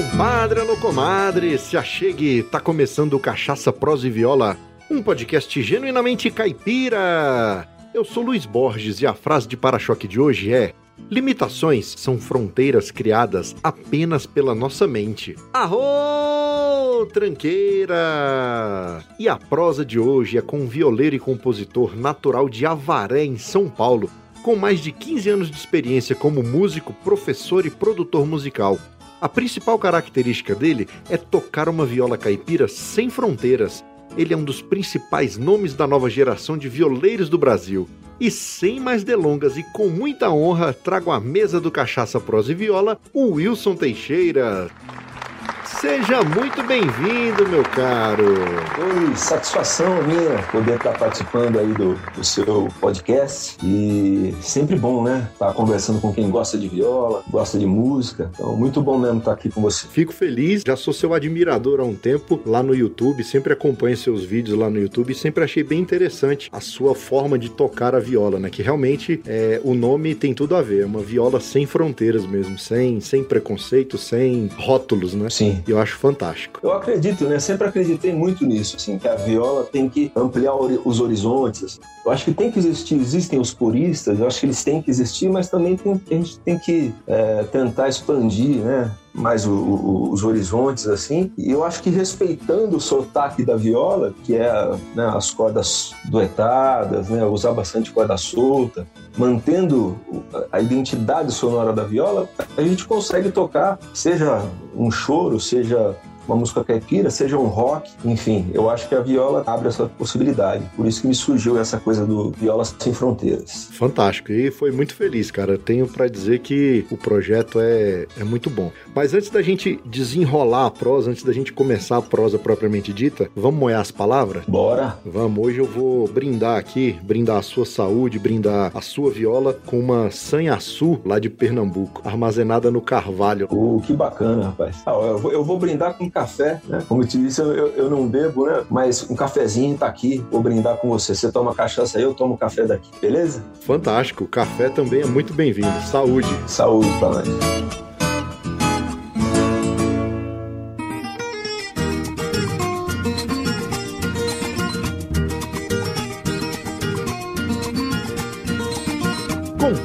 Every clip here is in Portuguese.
Compadre, alô comadre, se achegue, tá começando o Cachaça Prosa e Viola, um podcast genuinamente caipira. Eu sou Luiz Borges e a frase de para-choque de hoje é: Limitações são fronteiras criadas apenas pela nossa mente. Arro, tranqueira! E a prosa de hoje é com um violeiro e compositor natural de Avaré, em São Paulo, com mais de 15 anos de experiência como músico, professor e produtor musical. A principal característica dele é tocar uma viola caipira sem fronteiras. Ele é um dos principais nomes da nova geração de violeiros do Brasil. E sem mais delongas e com muita honra, trago à mesa do Cachaça Prosa e Viola o Wilson Teixeira. Seja muito bem-vindo, meu caro. Oi, satisfação minha poder estar participando aí do, do seu podcast e sempre bom, né? Estar conversando com quem gosta de viola, gosta de música. Então, muito bom mesmo estar aqui com você. Fico feliz, já sou seu admirador há um tempo lá no YouTube, sempre acompanho seus vídeos lá no YouTube e sempre achei bem interessante a sua forma de tocar a viola, né? Que realmente é, o nome tem tudo a ver, é uma viola sem fronteiras mesmo, sem, sem preconceito, sem rótulos, né? Sim eu acho fantástico. Eu acredito, né? Sempre acreditei muito nisso, assim, que a viola tem que ampliar os horizontes. Assim. Eu acho que tem que existir, existem os puristas, eu acho que eles têm que existir, mas também tem, a gente tem que é, tentar expandir, né? mais o, o, os horizontes assim e eu acho que respeitando o sotaque da viola que é né, as cordas duetadas né, usar bastante corda solta mantendo a identidade sonora da viola a gente consegue tocar seja um choro seja uma música caipira, seja um rock, enfim, eu acho que a viola abre essa possibilidade. Por isso que me surgiu essa coisa do Viola Sem Fronteiras. Fantástico, e foi muito feliz, cara. Tenho para dizer que o projeto é, é muito bom. Mas antes da gente desenrolar a prosa, antes da gente começar a prosa propriamente dita, vamos moer as palavras? Bora! Vamos, hoje eu vou brindar aqui, brindar a sua saúde, brindar a sua viola com uma sanhaçu lá de Pernambuco, armazenada no Carvalho. Uh, que bacana, rapaz. Ah, eu, vou, eu vou brindar com café, né? Como eu te disse, eu, eu, não bebo, né? Mas um cafezinho tá aqui, vou brindar com você. Você toma cachaça eu tomo café daqui, beleza? Fantástico, o café também é muito bem-vindo. Saúde! Saúde pra nós.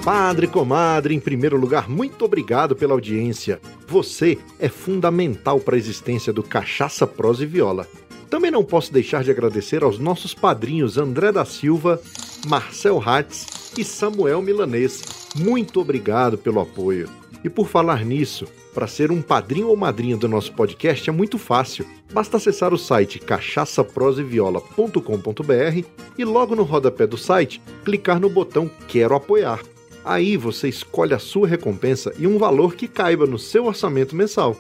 Compadre, comadre, em primeiro lugar, muito obrigado pela audiência. Você é fundamental para a existência do Cachaça Prosa e Viola. Também não posso deixar de agradecer aos nossos padrinhos André da Silva, Marcel Hatz e Samuel Milanês. Muito obrigado pelo apoio. E por falar nisso, para ser um padrinho ou madrinha do nosso podcast é muito fácil. Basta acessar o site cachaçaproseviola.com.br e logo no rodapé do site clicar no botão Quero apoiar. Aí você escolhe a sua recompensa e um valor que caiba no seu orçamento mensal.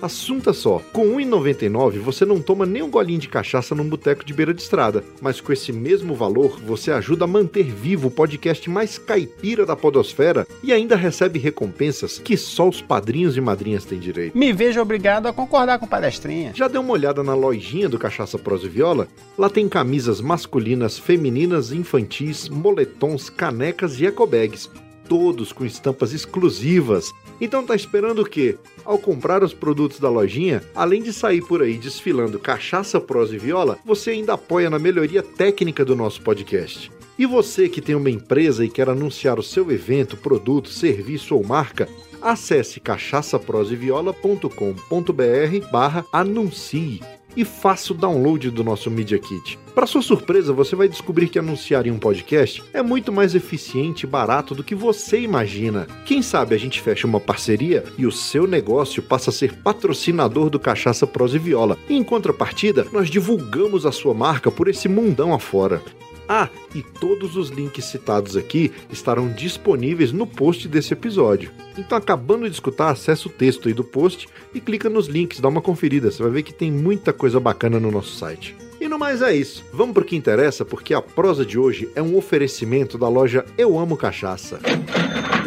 Assunta só, com R$ 1,99 você não toma nem um golinho de cachaça num boteco de beira de estrada, mas com esse mesmo valor você ajuda a manter vivo o podcast mais caipira da podosfera e ainda recebe recompensas que só os padrinhos e madrinhas têm direito. Me vejo obrigado a concordar com palestrinha. Já deu uma olhada na lojinha do Cachaça Prosa e Viola? Lá tem camisas masculinas, femininas, infantis, moletons, canecas e ecobags todos com estampas exclusivas. Então tá esperando o quê? Ao comprar os produtos da lojinha, além de sair por aí desfilando cachaça, prosa e viola, você ainda apoia na melhoria técnica do nosso podcast. E você que tem uma empresa e quer anunciar o seu evento, produto, serviço ou marca, acesse cachaçaproseviola.com.br barra anuncie e faça o download do nosso Media Kit. Para sua surpresa, você vai descobrir que anunciar em um podcast é muito mais eficiente e barato do que você imagina. Quem sabe a gente fecha uma parceria e o seu negócio passa a ser patrocinador do Cachaça Prosa e Viola. E em contrapartida, nós divulgamos a sua marca por esse mundão afora. Ah, e todos os links citados aqui estarão disponíveis no post desse episódio. Então, acabando de escutar, acessa o texto aí do post e clica nos links, dá uma conferida. Você vai ver que tem muita coisa bacana no nosso site. E no mais é isso. Vamos pro que interessa, porque a prosa de hoje é um oferecimento da loja Eu Amo Cachaça.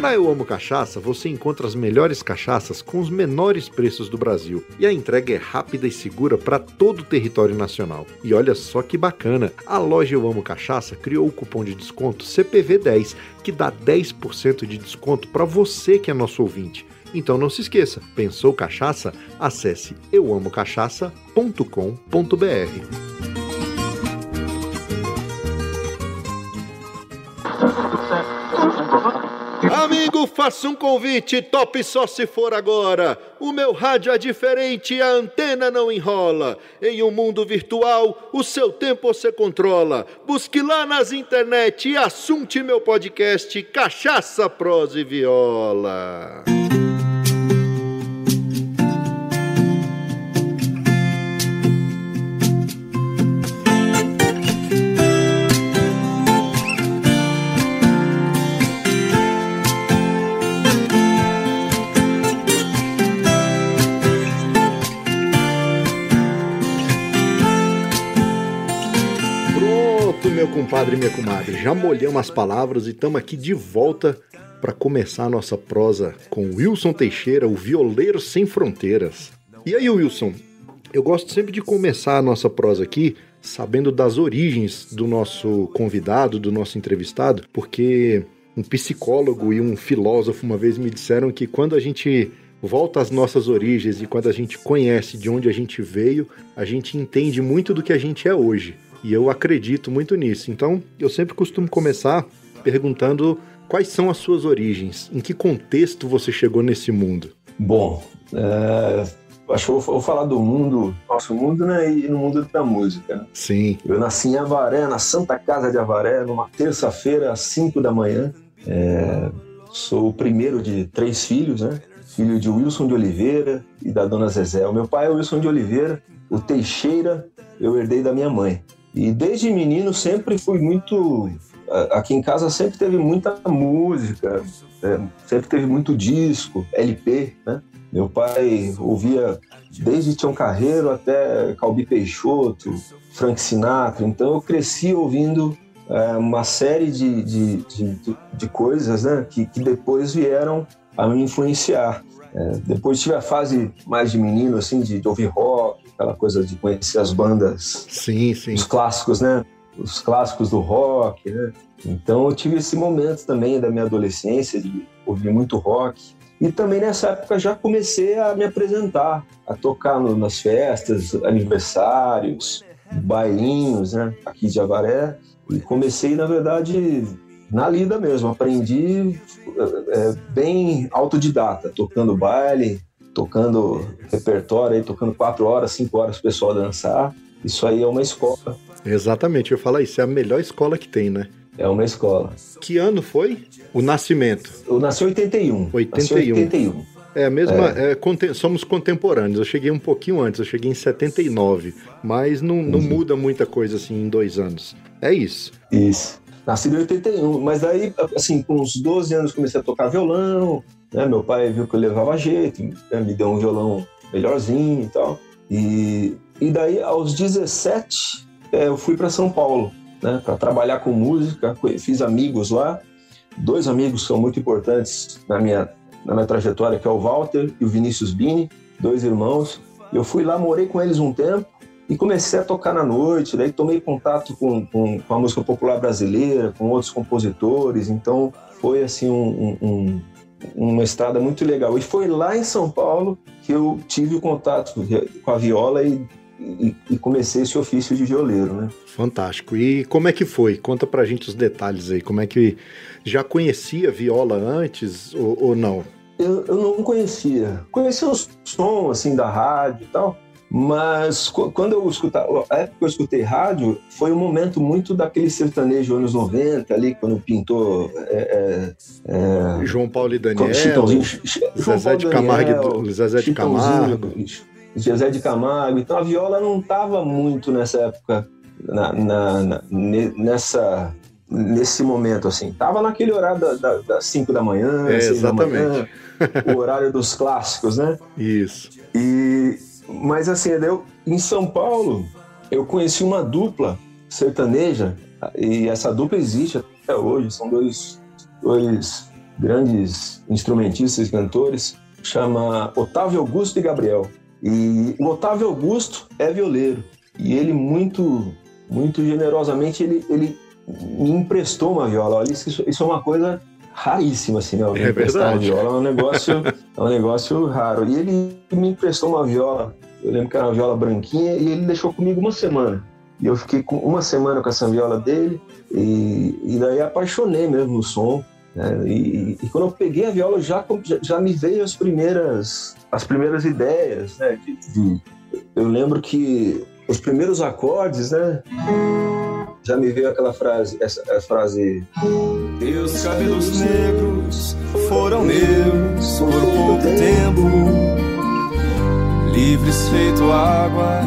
Na Eu Amo Cachaça, você encontra as melhores cachaças com os menores preços do Brasil. E a entrega é rápida e segura para todo o território nacional. E olha só que bacana, a loja Eu Amo Cachaça criou o cupom de desconto CPV10, que dá 10% de desconto para você que é nosso ouvinte. Então não se esqueça, pensou cachaça? Acesse euamocachaça.com.br. Amigo, faça um convite, top só se for agora. O meu rádio é diferente, a antena não enrola. Em um mundo virtual, o seu tempo você controla. Busque lá nas internet e assunte meu podcast Cachaça, Prosa e Viola. Compadre e minha comadre, já molhamos as palavras e estamos aqui de volta para começar a nossa prosa com Wilson Teixeira, o violeiro sem fronteiras. E aí, Wilson, eu gosto sempre de começar a nossa prosa aqui sabendo das origens do nosso convidado, do nosso entrevistado, porque um psicólogo e um filósofo uma vez me disseram que quando a gente volta às nossas origens e quando a gente conhece de onde a gente veio, a gente entende muito do que a gente é hoje. E eu acredito muito nisso. Então, eu sempre costumo começar perguntando quais são as suas origens, em que contexto você chegou nesse mundo. Bom, é, acho que eu vou falar do mundo, nosso mundo, né, e no mundo da música. Sim. Eu nasci em Avaré, na Santa Casa de Avaré, numa terça-feira, às 5 da manhã. É, sou o primeiro de três filhos, né? Filho de Wilson de Oliveira e da dona Zezé. O meu pai é Wilson de Oliveira, o Teixeira eu herdei da minha mãe. E desde menino sempre fui muito. Aqui em casa sempre teve muita música, é, sempre teve muito disco, LP, né? Meu pai ouvia desde Tião Carreiro até Calbi Peixoto, Frank Sinatra. Então eu cresci ouvindo é, uma série de, de, de, de coisas né? que, que depois vieram a me influenciar. É, depois tive a fase mais de menino, assim, de, de, ouvir rock, aquela coisa de conhecer as bandas. Sim, sim. Os clássicos, né? Os clássicos do rock, né? Então eu tive esse momento também da minha adolescência de ouvir muito rock. E também nessa época já comecei a me apresentar, a tocar no, nas festas, aniversários, bailinhos, né? Aqui de Avaré. E comecei, na verdade, na lida mesmo. Aprendi é, bem autodidata, tocando baile, tocando repertório, aí, tocando quatro horas, cinco horas o pessoal dançar. Isso aí é uma escola. Exatamente, eu falar isso, é a melhor escola que tem, né? É uma escola. Que ano foi o nascimento? Eu nasci em 81. 81. Nasci 81. É a mesma. É. É, somos contemporâneos. Eu cheguei um pouquinho antes, eu cheguei em 79. Mas não, não uhum. muda muita coisa assim em dois anos. É isso. Isso. Nasci em 81, mas daí, assim, com uns 12 anos comecei a tocar violão, né? Meu pai viu que eu levava jeito, né? me deu um violão melhorzinho e tal. E, e daí, aos 17, é, eu fui para São Paulo, né? Para trabalhar com música, fiz amigos lá, dois amigos são muito importantes na minha, na minha trajetória, que é o Walter e o Vinícius Bini, dois irmãos. Eu fui lá, morei com eles um tempo, e comecei a tocar na noite, daí tomei contato com, com, com, a música popular brasileira, com outros compositores, então foi assim um, um, uma estrada muito legal. E foi lá em São Paulo que eu tive o contato com a viola e, e, e comecei esse ofício de violeiro, né? Fantástico. E como é que foi? Conta pra gente os detalhes aí. Como é que já conhecia viola antes ou, ou não? Eu, eu não conhecia. Conhecia o som assim da rádio e tal, mas quando eu escutava, a época que eu escutei rádio, foi um momento muito daquele sertanejo anos 90, ali, quando pintou. É, é, João Paulo e Daniel. Chitãozinho, Zezé de Camargo. Zezé de Camargo. Zezé de Camargo. Então a viola não estava muito nessa época, na, na, na, nessa, nesse momento, assim. Tava naquele horário das 5 da manhã, é, exatamente. Da manhã, o horário dos clássicos, né? Isso. E mas assim, eu, em São Paulo, eu conheci uma dupla sertaneja, e essa dupla existe até hoje, são dois, dois grandes instrumentistas e cantores, chama Otávio Augusto e Gabriel. E o Otávio Augusto é violeiro, e ele muito, muito generosamente, ele, ele me emprestou uma viola. Olha, isso, isso é uma coisa raríssima, assim, né? É verdade. Uma viola é um negócio É um negócio raro. E ele me emprestou uma viola, eu lembro que era uma viola branquinha, e ele deixou comigo uma semana. E eu fiquei com uma semana com essa viola dele, e, e daí apaixonei mesmo no som. Né? E, e, quando eu peguei a viola, já, já me veio as primeiras, as primeiras ideias. Né? De, de, eu lembro que os primeiros acordes, né? Já me veio aquela frase, essa, frase. Teus cabelos negros foram meus por pouco tempo, livres feito água,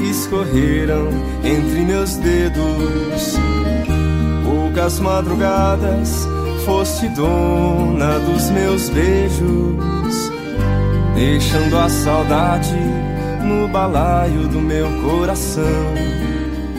escorreram entre meus dedos. Poucas madrugadas foste dona dos meus beijos, deixando a saudade no balaio do meu coração.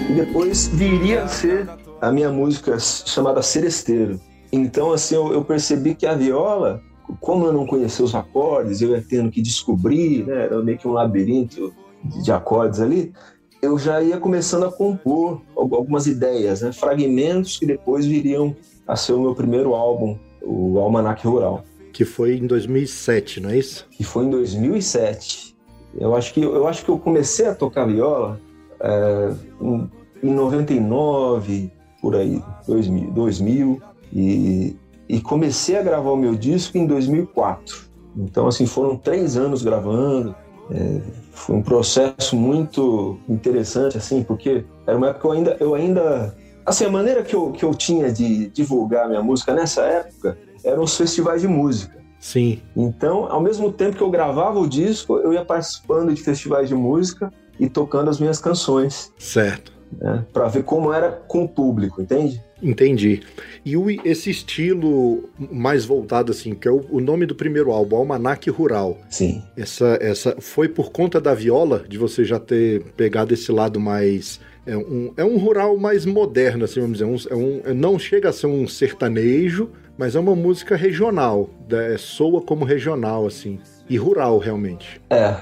E depois viria a ser a minha música chamada Seresteiro. Então, assim, eu, eu percebi que a viola, como eu não conhecia os acordes, eu ia tendo que descobrir, né? Era meio que um labirinto de acordes ali. Eu já ia começando a compor algumas ideias, né? fragmentos que depois viriam a ser o meu primeiro álbum, o Almanac Rural. Que foi em 2007, não é isso? Que foi em 2007. Eu acho que eu, acho que eu comecei a tocar viola é, em, em 99, por aí, 2000, 2000 e, e comecei a gravar o meu disco em 2004. Então, assim, foram três anos gravando. É, foi um processo muito interessante, assim, porque era uma época que eu ainda, eu ainda assim, a maneira que eu, que eu tinha de divulgar minha música nessa época eram os festivais de música. Sim. Então, ao mesmo tempo que eu gravava o disco, eu ia participando de festivais de música e tocando as minhas canções. Certo. Né, para ver como era com o público, entende? Entendi. E o, esse estilo mais voltado assim, que é o, o, nome do primeiro álbum, Almanac Rural. Sim. Essa, essa foi por conta da viola, de você já ter pegado esse lado mais é um, é um rural mais moderno, assim, vamos dizer. Um, é um, não chega a ser um sertanejo, mas é uma música regional. Né? Soa como regional, assim. E rural, realmente. É,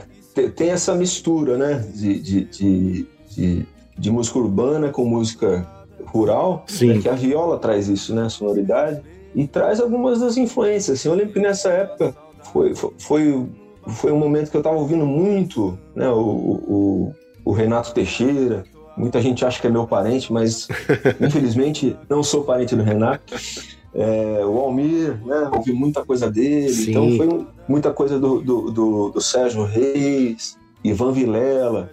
tem essa mistura, né? De, de, de, de, de música urbana com música rural. Sim. Né? Que a viola traz isso, né? A sonoridade. E traz algumas das influências. Assim, eu lembro que nessa época foi, foi, foi um momento que eu estava ouvindo muito né? o, o, o Renato Teixeira, Muita gente acha que é meu parente, mas infelizmente não sou parente do Renato. É, o Almir, né, ouvi muita coisa dele, Sim. então foi muita coisa do, do, do, do, Sérgio Reis, Ivan Vilela.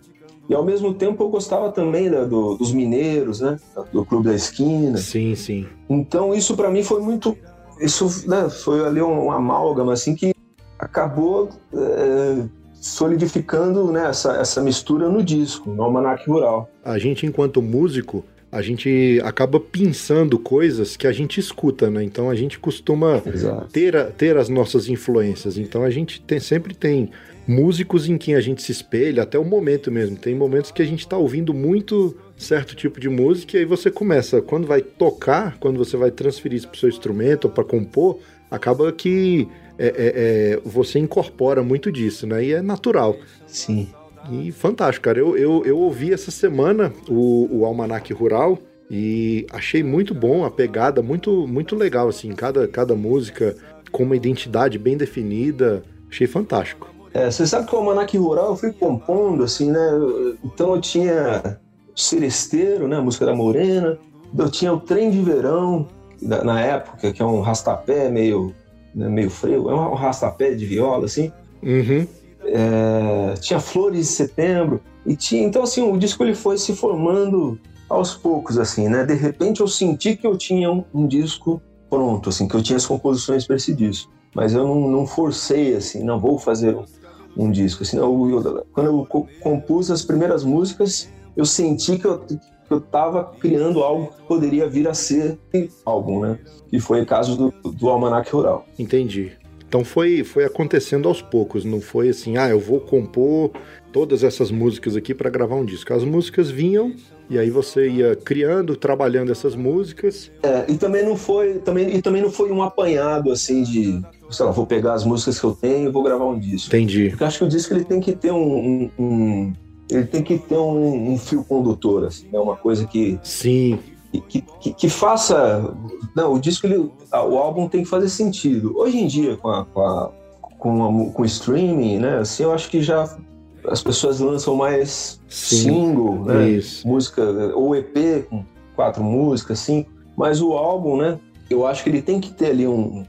E ao mesmo tempo eu gostava também da, do, dos mineiros, né, do Clube da Esquina. Sim, sim. Então isso para mim foi muito, isso né, foi ali um, um amálgama assim que acabou é, solidificando né, essa, essa mistura no disco, no Almanac Rural. A gente, enquanto músico, a gente acaba pensando coisas que a gente escuta, né? Então a gente costuma ter, ter as nossas influências. Então a gente tem, sempre tem músicos em quem a gente se espelha, até o momento mesmo. Tem momentos que a gente está ouvindo muito certo tipo de música e aí você começa, quando vai tocar, quando você vai transferir isso para o seu instrumento ou para compor, acaba que é, é, é, você incorpora muito disso, né? E é natural. Sim. E fantástico, cara. Eu, eu, eu ouvi essa semana o, o Almanac Rural e achei muito bom a pegada, muito, muito legal, assim. Cada, cada música com uma identidade bem definida. Achei fantástico. É, você sabe que o Almanac Rural eu fui compondo, assim, né? Então eu tinha Seresteiro, né? A música da Morena. Eu tinha o Trem de Verão, na época, que é um rastapé meio né, meio freio, é um rastapé de viola, assim. Uhum. É, tinha Flores de Setembro, e tinha, então assim, o disco ele foi se formando aos poucos, assim, né? De repente eu senti que eu tinha um, um disco pronto, assim, que eu tinha as composições para esse disco. Mas eu não, não, forcei, assim, não vou fazer um, um disco. Assim, eu, eu, quando eu compus as primeiras músicas, eu senti que eu, que eu estava criando algo que poderia vir a ser álbum, né? Que foi o caso do, do Almanac Rural. Entendi. Então foi, foi acontecendo aos poucos, não foi assim, ah, eu vou compor todas essas músicas aqui para gravar um disco. As músicas vinham e aí você ia criando, trabalhando essas músicas. É, e também não foi, também, e também não foi um apanhado assim de, sei lá, vou pegar as músicas que eu tenho e vou gravar um disco. Entendi. Porque eu acho que o disco ele tem que ter um, um, um ele tem que ter um, um fio condutor, assim, né? Uma coisa que. Sim. Que, que, que, faça. Não, o disco, ele, o álbum tem que fazer sentido. Hoje em dia, com a, com a, com, a, com streaming, né? Assim, eu acho que já as pessoas lançam mais Sim, single, né? Isso. Música, ou EP com quatro músicas, cinco. Mas o álbum, né? Eu acho que ele tem que ter ali um,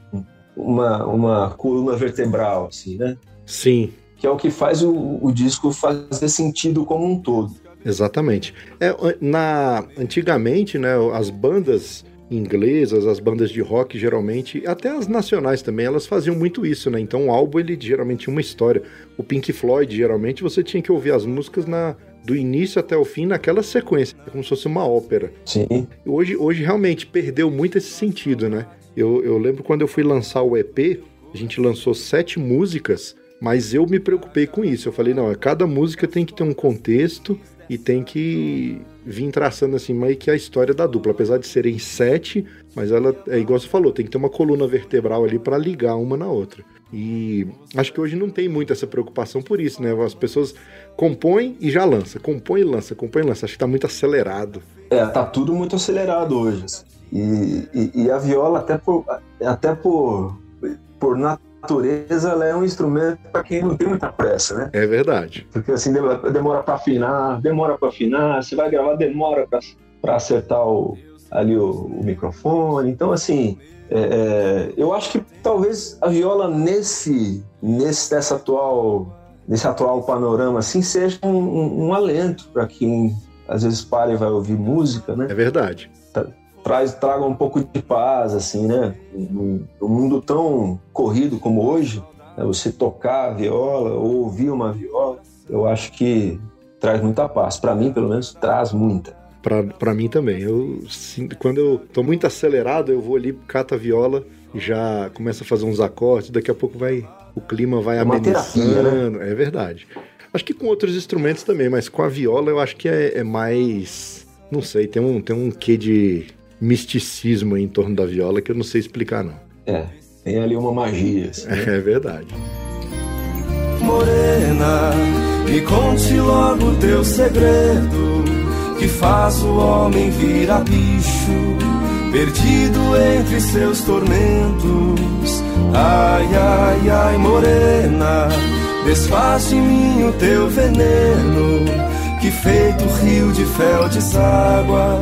uma, uma coluna vertebral, assim, né? Sim. Que é o que faz o, o disco fazer sentido como um todo. Exatamente. É, na, antigamente, né, as bandas inglesas, as bandas de rock geralmente, até as nacionais também, elas faziam muito isso, né? Então o álbum ele geralmente tinha uma história. O Pink Floyd, geralmente você tinha que ouvir as músicas na do início até o fim naquela sequência, como se fosse uma ópera. Sim. Hoje, hoje realmente perdeu muito esse sentido, né? Eu, eu lembro quando eu fui lançar o EP, a gente lançou sete músicas, mas eu me preocupei com isso. Eu falei, não, cada música tem que ter um contexto e tem que vir traçando assim meio que a história da dupla, apesar de serem sete, mas ela é igual você falou, tem que ter uma coluna vertebral ali para ligar uma na outra. E acho que hoje não tem muito essa preocupação por isso, né? As pessoas compõem e já lança, compõe e lança, compõe e lança. Acho que tá muito acelerado. É, tá tudo muito acelerado hoje. Assim. E, e, e, a viola, até por, até por, por natureza, ela é um instrumento para quem não tem muita pressa, né? É verdade. Porque assim, demora para afinar, demora para afinar, você vai gravar, demora para acertar o, ali o, o, microfone. Então, assim, é, é, eu acho que talvez a viola nesse, nesse nessa atual, nesse atual panorama, assim, seja um, um, um alento para quem às vezes para e vai ouvir música, né? É verdade. Traz, traga um pouco de paz, assim, né? Um, um mundo tão corrido como hoje, né? você tocar a viola ou ouvir uma viola, eu acho que traz muita paz. Para mim, pelo menos, traz muita. Para mim também. Eu quando eu tô muito acelerado, eu vou ali, cata a viola, já começa a fazer uns acordes, daqui a pouco vai o clima vai é amenizando. Né? É verdade. Acho que com outros instrumentos também, mas com a viola eu acho que é, é mais. Não sei, tem um, tem um quê de misticismo em torno da viola que eu não sei explicar, não. É, tem ali uma magia. Assim, né? É verdade. Morena, me conte logo teu segredo, que faz o homem virar bicho, perdido entre seus tormentos. Ai, ai, ai, morena, desfaz de mim o teu veneno, que feito rio de fel deságua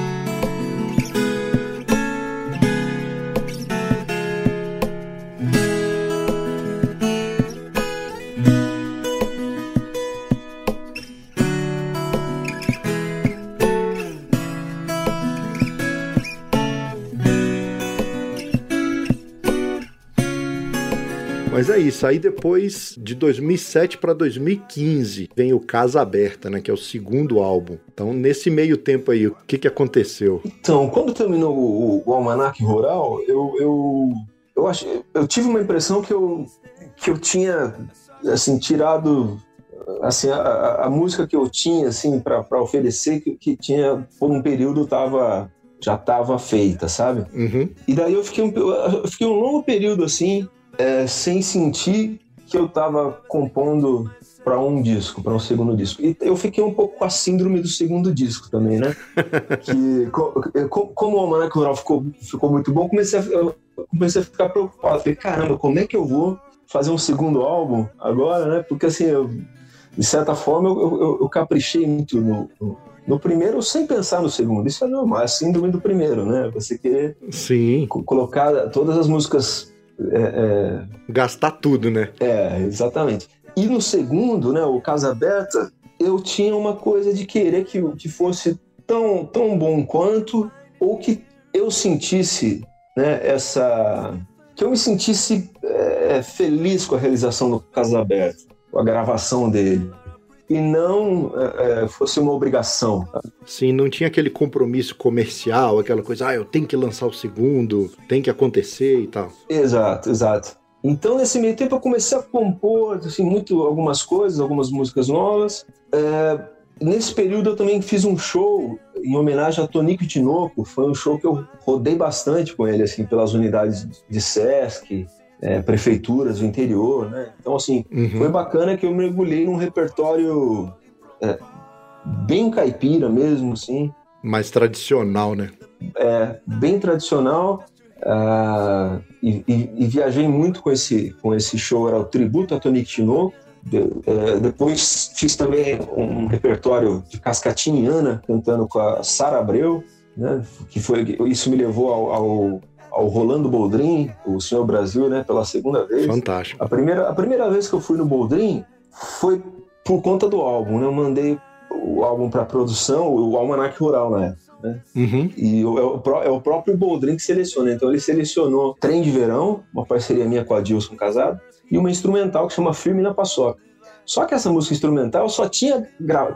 É isso. Aí depois, de 2007 para 2015, vem o Casa Aberta, né? Que é o segundo álbum. Então, nesse meio tempo aí, o que, que aconteceu? Então, quando terminou o, o Almanac Rural, eu, eu, eu, acho, eu tive uma impressão que eu, que eu tinha, assim, tirado assim a, a, música que eu tinha assim para oferecer que, que tinha por um período tava já estava feita sabe uhum. e daí eu fiquei um, eu fiquei um longo período assim é, sem sentir que eu estava compondo para um disco, para um segundo disco. E eu fiquei um pouco com a síndrome do segundo disco também, né? que como o Almanac Rural ficou, ficou muito bom, comecei a, eu comecei a ficar preocupado. Falei, caramba, como é que eu vou fazer um segundo álbum agora, né? Porque assim, eu, de certa forma, eu, eu, eu caprichei muito no, no, no, primeiro sem pensar no segundo. Isso é normal, é a síndrome do primeiro, né? Você querer Sim. colocar todas as músicas é, é... Gastar tudo, né? É, exatamente. E no segundo, né, o Casa Aberta, eu tinha uma coisa de querer que, que fosse tão, tão bom quanto, ou que eu sentisse né, essa. que eu me sentisse é, feliz com a realização do Casa Aberta, com a gravação dele e não é, é, fosse uma obrigação. Sim, não tinha aquele compromisso comercial, aquela coisa, ah, eu tenho que lançar o segundo, tem que acontecer e tal. Exato, exato. Então, nesse meio tempo, eu comecei a compor assim, muito, algumas coisas, algumas músicas novas. É, nesse período, eu também fiz um show em homenagem a Tonico Tinoco, foi um show que eu rodei bastante com ele, assim, pelas unidades de Sesc, é, prefeituras do interior, né? Então, assim, uhum. foi bacana que eu mergulhei num repertório é, bem caipira mesmo, assim. Mais tradicional, né? É, bem tradicional. Uh, e, e, e, viajei muito com esse, com esse show, era o Tributo a Tonico Tinoco. De, é, depois fiz também um repertório de Cascatinhana, cantando com a Sara Abreu, né? que foi, isso me levou ao, ao, ao, Rolando Boldrin, o Senhor Brasil, né? pela segunda vez. Fantástico. A primeira, a primeira vez que eu fui no Boldrin foi por conta do álbum. Né? Eu mandei o álbum para produção, o Almanac Rural na época. Né? Uhum. E é o, é o, próprio Boldrin que seleciona. Então ele selecionou Trem de Verão, uma parceria minha com a Dilson Casado, e uma instrumental que chama Firme na Paçoca. Só que essa música instrumental eu só tinha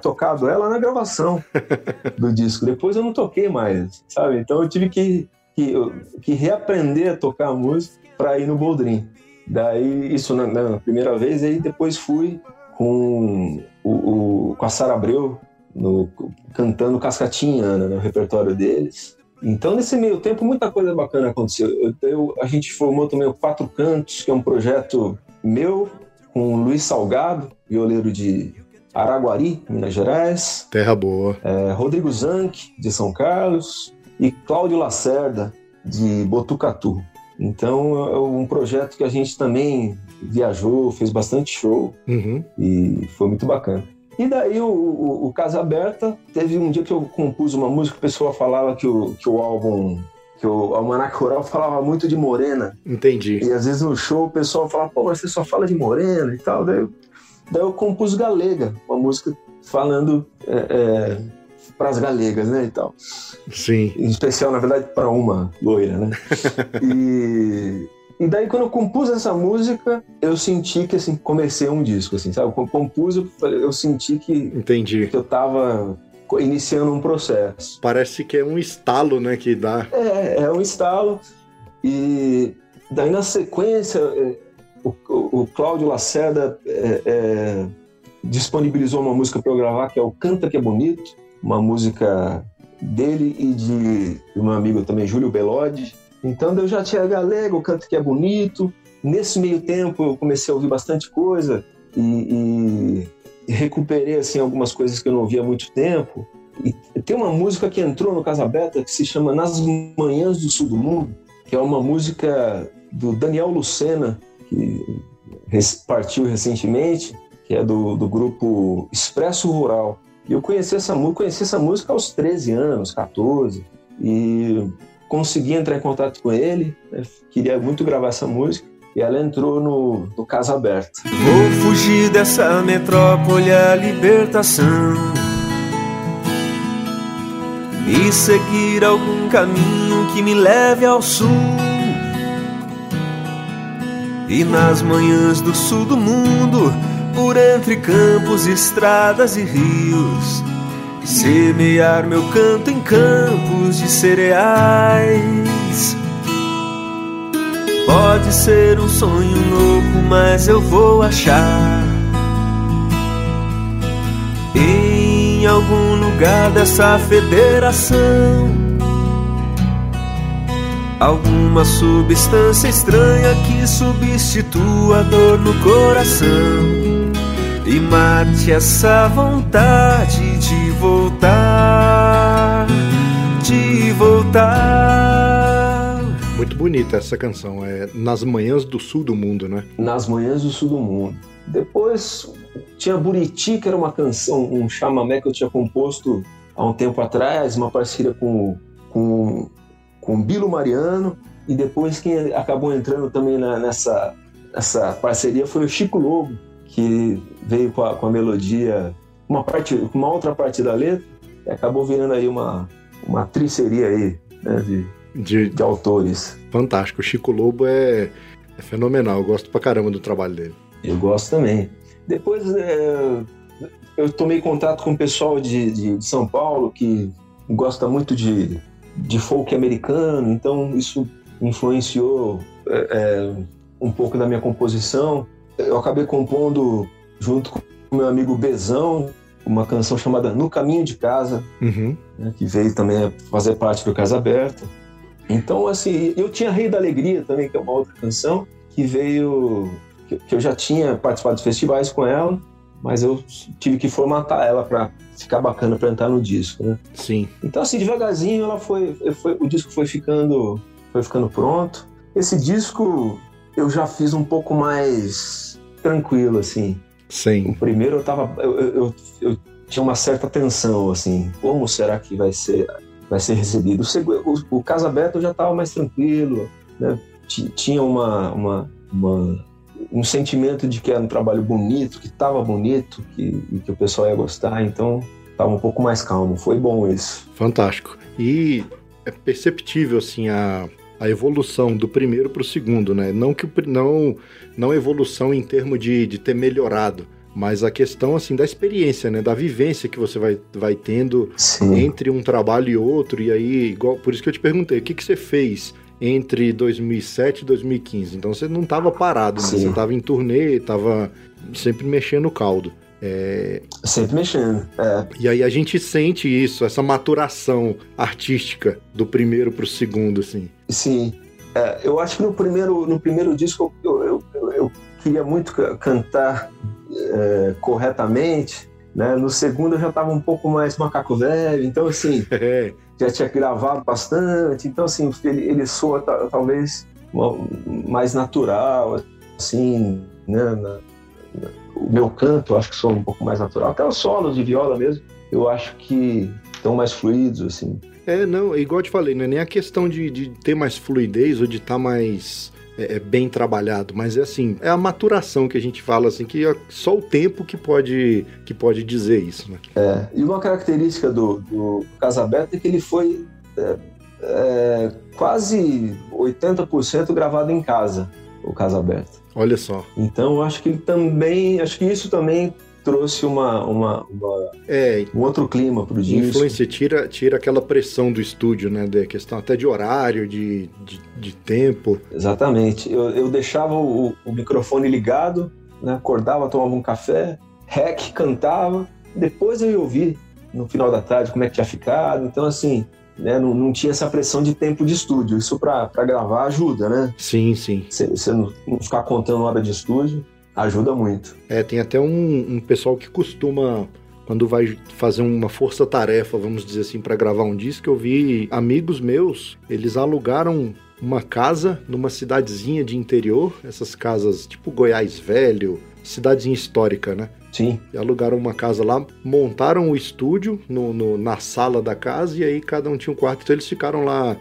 tocado ela na gravação do disco. Depois eu não toquei mais, sabe? Então eu tive que, que, que reaprender a tocar música para ir no Boldrin. Daí, isso na, na, primeira vez, aí depois fui com, o, o com a Sara Abreu no, cantando Cascatinha né, no repertório deles. Então, nesse meio tempo, muita coisa bacana aconteceu. Eu, eu, a gente formou também o Quatro Cantos, que é um projeto meu, com o Luiz Salgado, violeiro de Araguari, Minas Gerais. Terra boa. É, Rodrigo Zanck, de São Carlos. E Cláudio Lacerda, de Botucatu. Então, é um projeto que a gente também viajou, fez bastante show. Uhum. E foi muito bacana. E daí o, o, o, Casa Aberta, teve um dia que eu compus uma música, o pessoal falava que o, que o álbum, que o Almanac Rural falava muito de morena. Entendi. E às vezes no show o pessoal falava, pô, mas você só fala de morena e tal. Daí eu, daí eu compus Galega, uma música falando é, é, para as galegas, né, e tal. Sim. Em especial, na verdade, para uma loira, né? e, e daí, quando eu compus essa música, eu senti que, assim, comecei um disco, assim, sabe? Quando eu compus, eu, eu senti que... Entendi. Que eu tava iniciando um processo. Parece que é um estalo, né, que dá. É, é um estalo. E daí, na sequência, é, o, o Cláudio Lacerda é, é, disponibilizou uma música para eu gravar, que é o Canta Que É Bonito, uma música dele e de, um amigo também, Júlio Belodi, então eu já tinha galego, o canto que é bonito. Nesse meio tempo eu comecei a ouvir bastante coisa e, e recuperei assim algumas coisas que eu não ouvia há muito tempo. E tem uma música que entrou no Casa Beta que se chama Nas Manhãs do Sul do Mundo, que é uma música do Daniel Lucena, que partiu recentemente, que é do, do grupo Expresso Rural. E eu conheci essa, conheci essa música aos 13 anos, 14. E consegui entrar em contato com ele, né? queria muito gravar essa música. E ela entrou no, no Casa Aberta. Vou fugir dessa metrópole a libertação E seguir algum caminho que me leve ao sul E nas manhãs do sul do mundo Por entre campos, estradas e rios semear meu canto em campos de cereais. Pode ser um sonho louco, mas eu vou achar em algum lugar dessa federação alguma substância estranha que substitua a dor no coração e mate essa vontade de voltar, de voltar. Muito bonita essa canção, é Nas Manhãs do Sul do Mundo, né? Nas Manhãs do Sul do Mundo. Depois tinha Buriti, que era uma canção, um chamamé que eu tinha composto há um tempo atrás, uma parceria com, com, com Bilo Mariano, e depois quem acabou entrando também na, nessa, nessa parceria foi o Chico Lobo, que veio com a, com a melodia, uma, parte, uma outra parte da letra, e acabou virando aí uma, uma triceria aí, né, de, de, de autores. Fantástico. O Chico Lobo é, é, fenomenal. Eu gosto pra caramba do trabalho dele. Eu gosto também. Depois é, eu tomei contato com o pessoal de, de, de, São Paulo que gosta muito de, de folk americano, então isso influenciou é, é um pouco da minha composição eu acabei compondo junto com meu amigo Bezão, uma canção chamada No Caminho de Casa, Uhum. né, que veio também fazer parte do Casa Aberta. Então, assim, eu tinha Rei da Alegria também, que é uma outra canção, que veio. que, que eu já tinha participado de festivais com ela, mas eu tive que formatar ela para ficar bacana para entrar no disco, né? Sim. Então, assim, devagarzinho ela foi, foi. O disco foi ficando, foi ficando pronto. Esse disco eu já fiz um pouco mais tranquilo, assim. O Sim. primeiro eu tava. Eu, eu, eu- tinha uma certa tensão, assim. Como será que vai ser, vai ser recebido? O, o, o Casa Aberta eu já tava mais tranquilo, né? Ti- Tinha uma, uma, uma- um sentimento de que era um trabalho bonito, que tava bonito, que, que o pessoal ia gostar, então tava um pouco mais calmo. Foi bom isso. Fantástico. E é perceptível assim a, a evolução do primeiro para o segundo, né? Não que não não evolução em termos de, de ter melhorado, mas a questão assim da experiência, né? Da vivência que você vai, vai tendo Sim. entre um trabalho e outro. E aí, igual por isso que eu te perguntei, o que, que você fez entre 2007 e 2015? Então você não estava parado, né? Você estava em turnê, estava sempre mexendo o caldo. É, Sempre mexendo. É, e aí a gente sente isso, essa maturação artística do primeiro pro segundo, assim. Sim. É, eu acho que no primeiro, no primeiro disco eu, eu, eu, eu queria muito ca- cantar é, corretamente. Né? No segundo eu já estava um pouco mais macaco velho, então assim, É, já tinha gravado bastante, então assim, ele, ele soa ta- talvez mais natural, assim, né? Na- na- o meu canto eu acho que soa um pouco mais natural, até os solos de viola mesmo, eu acho que estão mais fluidos, assim. é, não, igual eu te falei, não é nem a questão de, de ter mais fluidez ou de estar mais é, é, bem trabalhado, mas é assim, é a maturação que a gente fala, assim, que é só o tempo que pode, que pode dizer isso, né? É, e uma característica do, do Casa Aberta é que ele foi é, é, quase 80% gravado em casa, o Casa Aberta. Olha só. Então eu acho que ele também, acho que isso também trouxe uma, uma, uma- É, um outro clima pro disco. influência tira, tira aquela pressão do estúdio, né? Da questão até de horário, de, de, de tempo. Exatamente. Eu, eu deixava o, o microfone ligado, né, acordava, tomava um café, rec, cantava, depois eu ia ouvir no final da tarde como é que tinha ficado. Então, assim, né, não, não tinha essa pressão de tempo de estúdio. Isso para gravar ajuda, né? Sim, sim. Você não, não ficar contando hora de estúdio ajuda muito. É, tem até um, um pessoal que costuma, quando vai fazer uma força-tarefa, vamos dizer assim, para gravar um disco, eu vi amigos meus, eles alugaram uma casa numa cidadezinha de interior, essas casas tipo Goiás Velho, cidadezinha histórica, né? Sim, E alugaram uma casa lá, montaram o estúdio no, no- na sala da casa e aí cada um tinha um quarto, então eles ficaram lá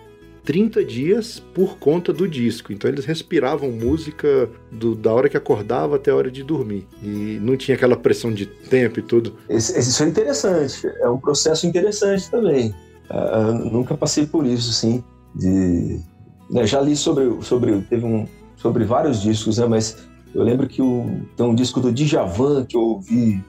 30 dias por conta do disco. Então eles respiravam música do- da hora que acordava até a hora de dormir. E não tinha aquela pressão de tempo e tudo. Esse- esse- isso é interessante. É um processo interessante também. Ah, nunca passei por isso, sim. De, né, já li sobre, sobre, teve um, sobre vários discos, né, mas eu lembro que o, tem um disco do Djavan que eu ouvi,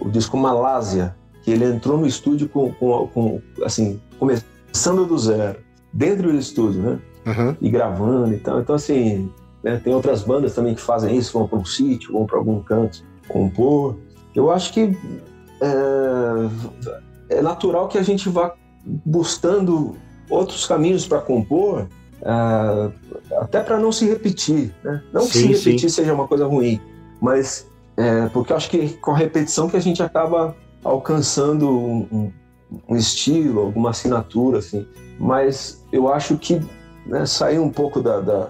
o disco Malásia, que ele entrou no estúdio com, com, com assim, começando do zero, dentro do estúdio, né? Aham. e gravando. Então, então assim, né, tem outras bandas também que fazem isso, vão para um sítio, vão para algum canto compor. Eu acho que é, é natural que a gente vá buscando outros caminhos para compor, ah, até para não se repetir. Né? Não que Sim, se repetir seja uma coisa ruim, mas é, porque eu acho que com a repetição que a gente acaba alcançando um, um- estilo, alguma assinatura, assim. Mas eu acho que né, sair um pouco da. da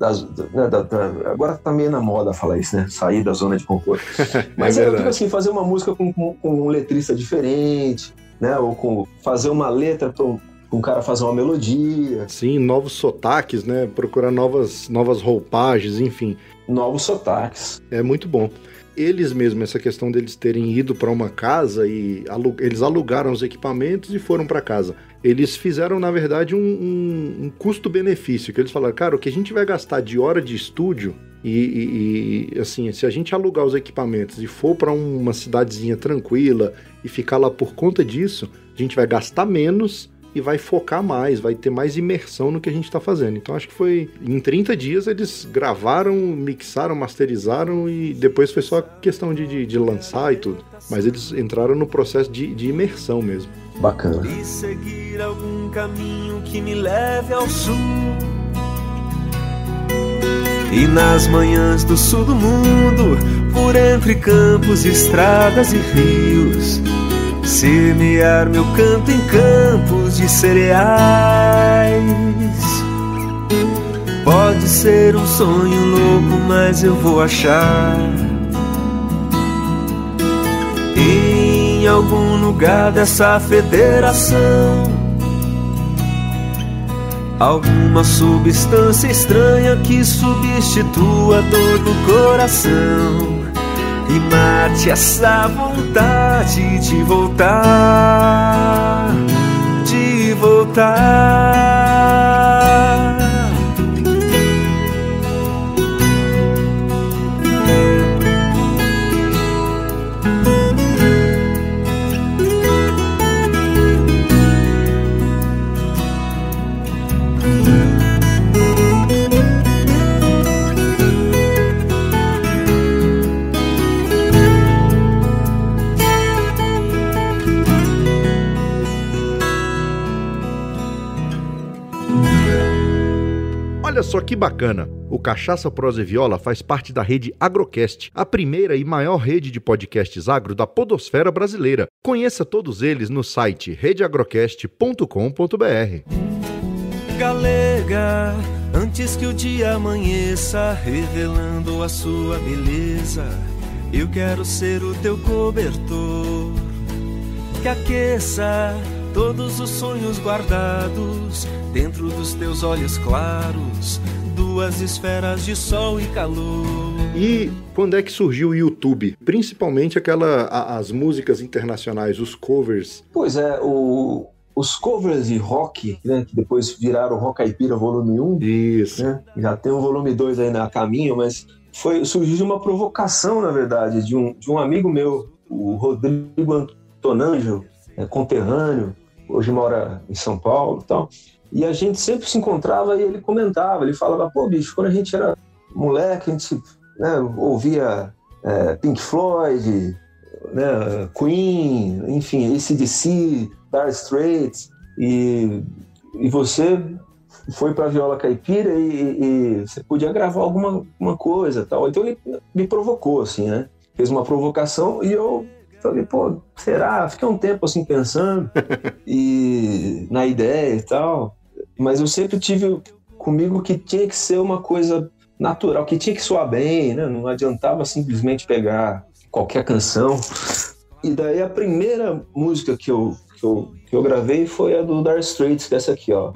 das- da- né, da- da- agora tá meio na moda falar isso, né? Sair da zona de conforto. Mas É é, eu digo assim, fazer uma música com, com- com um letrista diferente, né? Ou com fazer uma letra para um, um cara fazer uma melodia, Sim, novos sotaques, né? Procurar novas, novas roupagens, enfim. novos sotaques. É muito bom. Eles mesmo, essa questão deles terem ido para uma casa e alu- eles alugaram os equipamentos e foram para casa. Eles fizeram, na verdade, um, um- um custo-benefício. Que eles falaram, cara, o que a gente vai gastar de hora de estúdio e, e- e, assim, se a gente alugar os equipamentos e for para uma cidadezinha tranquila e ficar lá por conta disso, a gente vai gastar menos e vai focar mais, vai ter mais imersão no que a gente está fazendo. Então acho que foi em 30 dias eles gravaram, mixaram, masterizaram e depois foi só questão de, de, de lançar e tudo. Mas eles entraram no processo de, de imersão mesmo. Bacana. E seguir algum caminho que me leve ao sul. E nas manhãs do sul do mundo, por entre campos, estradas e rios, semear meu canto em campos de cereais. Pode ser um sonho louco, mas eu vou achar. Em algum lugar dessa federação Alguma substância estranha que substitua a dor do coração e mate essa vontade de voltar, de voltar. Só que bacana! O Cachaça Prosa e Viola faz parte da rede Agrocast, a primeira e maior rede de podcasts agro da podosfera brasileira. Conheça todos eles no site redeagrocast.com.br. Galega, antes que o dia amanheça, revelando a sua beleza, eu quero ser o teu cobertor que aqueça todos os sonhos guardados dentro dos teus olhos claros, duas esferas de sol e calor. E quando é que surgiu o YouTube? Principalmente aquela a- as músicas internacionais, os covers. Pois é, o- os covers de rock, né, que depois viraram Rock Caipira Volume 1, Isso. né? Já tem o volume 2 aí na caminho, mas foi surgiu de uma provocação, na verdade, de um, de um amigo meu, o Rodrigo Antonangelo, é, conterrâneo, hoje mora em São Paulo e tal. E a gente sempre se encontrava e ele comentava, ele falava, pô, bicho, quando a gente era moleque, a gente né, ouvia é, Pink Floyd, né, Queen, enfim, ACDC, Dire Straits, e, e você foi para viola caipira e, e você podia gravar alguma uma coisa tal. Então ele me provocou, assim, né? Fez uma provocação e eu falei, pô, será? Fiquei um tempo assim pensando e na ideia e tal. Mas eu sempre tive comigo que tinha que ser uma coisa natural, que tinha que soar bem, né? Não adiantava simplesmente pegar qualquer canção. E daí a primeira música que eu, que eu, que eu gravei foi a do Dire Straits, que é essa aqui, ó.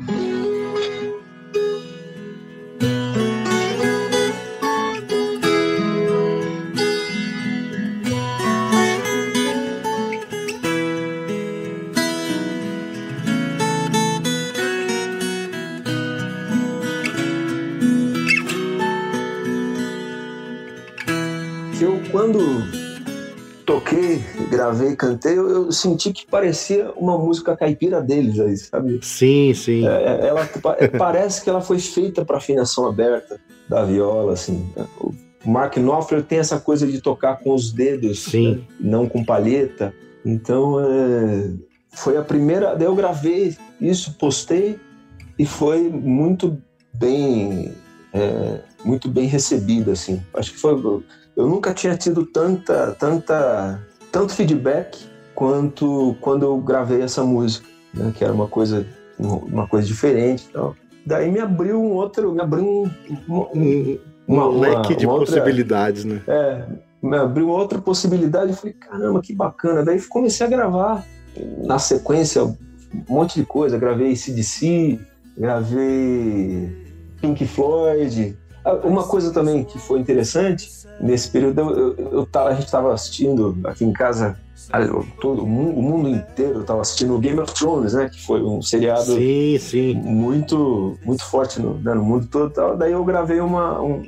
Cantei, eu, eu senti que parecia uma música caipira deles aí, sabe? Sim, sim. É, ela pa- parece que ela foi feita para afinação aberta da viola, assim. O Mark Knopfler tem essa coisa de tocar com os dedos, Sim. né? não com palheta. Então, é, foi a primeira. Daí eu gravei isso, postei e foi muito bem, é, muito bem recebida, assim. Acho que foi. Eu nunca tinha tido tanta, tanta, tanto feedback quanto quando eu gravei essa música, né? Que era uma coisa, uma coisa diferente, e tal. Daí me abriu um outro, me abriu um, um- Um, uma, um uma- leque de uma outra- possibilidades, né? é, me abriu outra possibilidade. Eu falei, caramba, que bacana. Daí comecei a gravar na sequência um monte de coisa. Gravei CDC, gravei Pink Floyd. Ah, Uma coisa também que foi interessante, nesse período eu, eu, eu tava, a gente estava assistindo aqui em casa, todo o mundo, o mundo inteiro estava assistindo o Game of Thrones, né? Que foi um seriado Sim, sim. muito muito forte no, né, no mundo todo tal. daí eu gravei uma um-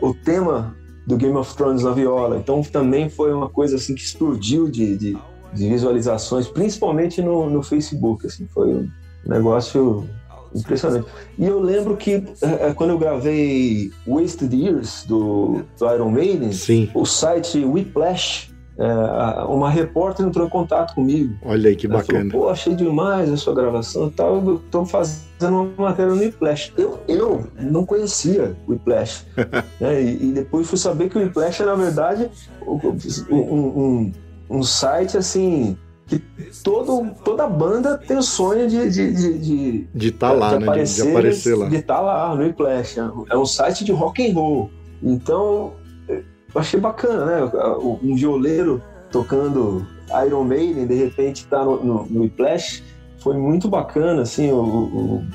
o tema do Game of Thrones na viola então também foi uma coisa assim que explodiu de, de, de visualizações principalmente no, no Facebook assim foi um- Negócio impressionante. E eu lembro que é, quando eu gravei Wasted Years do, do Iron Maiden, Sim. o site Whiplash, é, uma repórter entrou em contato comigo. Olha aí que Ela bacana. Falou, Pô, achei demais a sua gravação e tal. Eu tô fazendo uma matéria no Whiplash. Eu, eu não conhecia o Whiplash. né? e, e, depois fui saber que o Whiplash é, na verdade, um, um, um site assim que todo, toda banda tem o sonho de de de, de, de tá lá, de, né? Aparecer, de, aparecer lá. De estar tá lá no Whiplash. É um site de rock and roll. Então, eu achei bacana, né? Um violeiro tocando Iron Maiden, de repente tá no, no, no. Foi muito bacana, assim. O, o,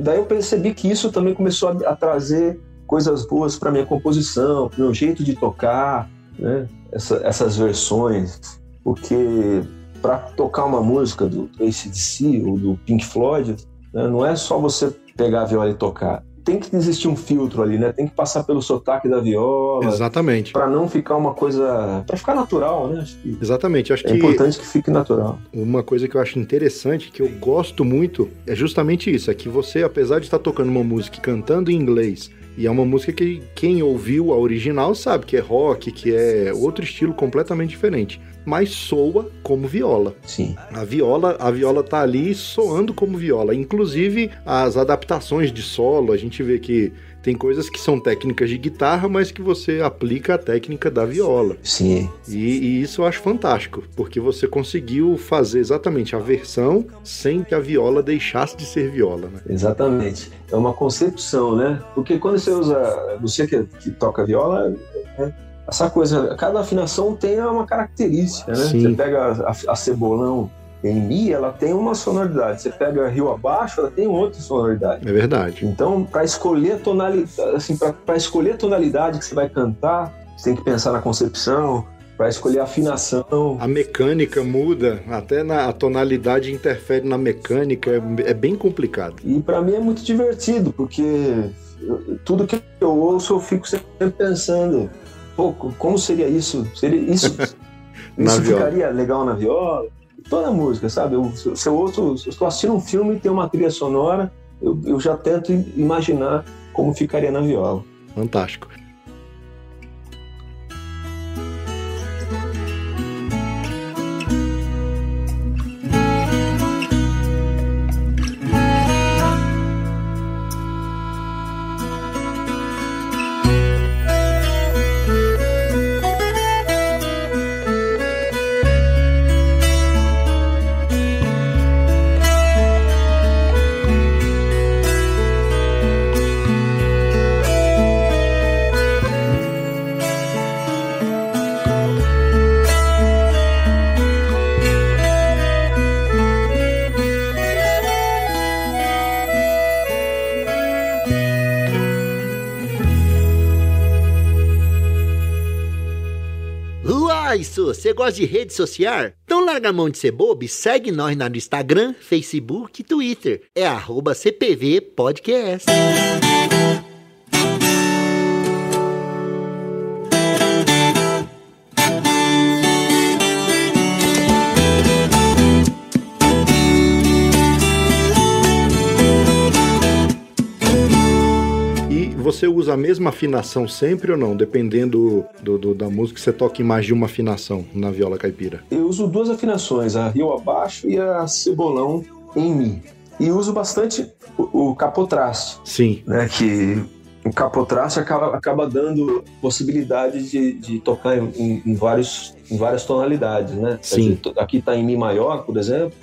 daí eu percebi que isso também começou a, a trazer coisas boas para minha composição, pro meu jeito de tocar, né? Essa, essas versões. Porque para tocar uma música do, ACDC ou do Pink Floyd, né, não é só você pegar a viola e tocar. Tem que existir um filtro ali, né? Tem que passar pelo sotaque da viola. Exatamente. Para não ficar uma coisa. para ficar natural, né? Acho Exatamente. Acho é que importante que fique natural. Uma coisa que eu acho interessante, que eu gosto muito, é justamente isso: é que você, apesar de estar tocando uma música e cantando em inglês, e é uma música que quem ouviu a original sabe que é rock, que é outro estilo completamente diferente mas soa como viola. Sim. A viola, a viola tá ali soando como viola. Inclusive as adaptações de solo, a gente vê que tem coisas que são técnicas de guitarra, mas que você aplica a técnica da viola. Sim. E, e, isso eu acho fantástico, porque você conseguiu fazer exatamente a versão sem que a viola deixasse de ser viola, né? Exatamente. É uma concepção, né? Porque quando você usa. Você que, que toca viola, é, essa coisa, cada afinação tem uma característica, né? Sim. Você pega a, a, cebolão em Mi, ela tem uma sonoridade. Você pega Rio abaixo, ela tem outra sonoridade. É verdade. Então, para escolher a tonalidade, assim, para escolher a tonalidade que você vai cantar, você tem que pensar na concepção, para escolher a afinação. A mecânica muda, até na a tonalidade interfere na mecânica, é, é bem complicado. E para mim é muito divertido, porque eu, tudo que eu ouço eu fico sempre pensando, pô, como seria isso? Seria isso? isso ficaria legal na viola? Toda música, sabe? Eu, se eu ouço, se eu assistindo um filme e tem uma trilha sonora, eu, eu já tento imaginar como ficaria na viola. Fantástico. Gosta de rede social? Então larga a mão de ser bobo e segue nós no Instagram, Facebook e Twitter. É arroba CPV Podcast. Você usa a mesma afinação sempre ou não? Dependendo do, do, da música, você toca em mais de uma afinação na viola caipira? Eu uso duas afinações, a Rio abaixo e a Cebolão em Mi. E uso bastante o, o capotraste. Sim. Né, que o capotraste acaba, acaba dando possibilidade de, de tocar em, em, vários, em várias tonalidades, né? Sim. Dizer, aqui está em Mi maior, por exemplo.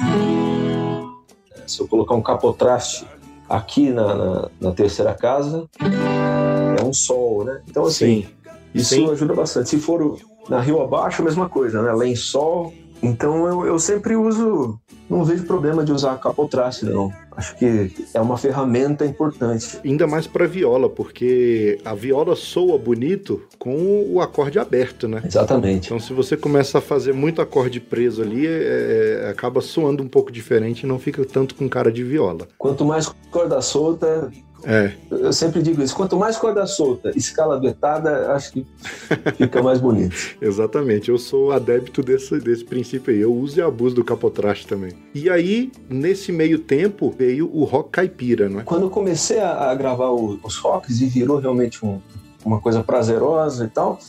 Se eu colocar um capotraste aqui na, na, na, terceira casa é um sol, né? Então, assim, Sim. isso Sim. ajuda bastante. Se for na rio abaixo, a mesma coisa, né? Lençol. Então, eu, eu sempre uso. Não vejo problema de usar capotraste, não. Acho que é uma ferramenta importante. Ainda mais para viola, porque a viola soa bonito com o acorde aberto, né? Exatamente. Então, se você começa a fazer muito acorde preso ali, é, é, acaba soando um pouco diferente e não fica tanto com cara de viola. Quanto mais corda solta, É, Eu sempre digo isso, quanto mais corda solta, escala duetada, acho que fica mais bonito. exatamente. Eu sou adepto desse, desse princípio aí. Eu uso e abuso do capotraste também. E aí, nesse meio tempo, veio o rock caipira, não é? Quando eu comecei a, a gravar o- os rocks e virou realmente um- uma coisa prazerosa e tal,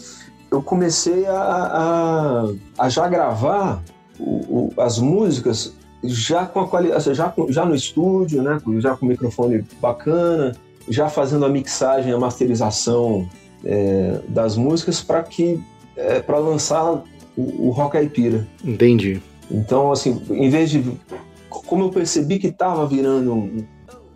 eu comecei a, a- a já gravar o- o- as músicas já com a qualidade, já, com- já no estúdio, né, com- já com microfone bacana, já fazendo a mixagem, a masterização é, das músicas para que para lançar o, o rock caipira. Entendi. Então, assim, em vez de. Como eu percebi que estava virando um,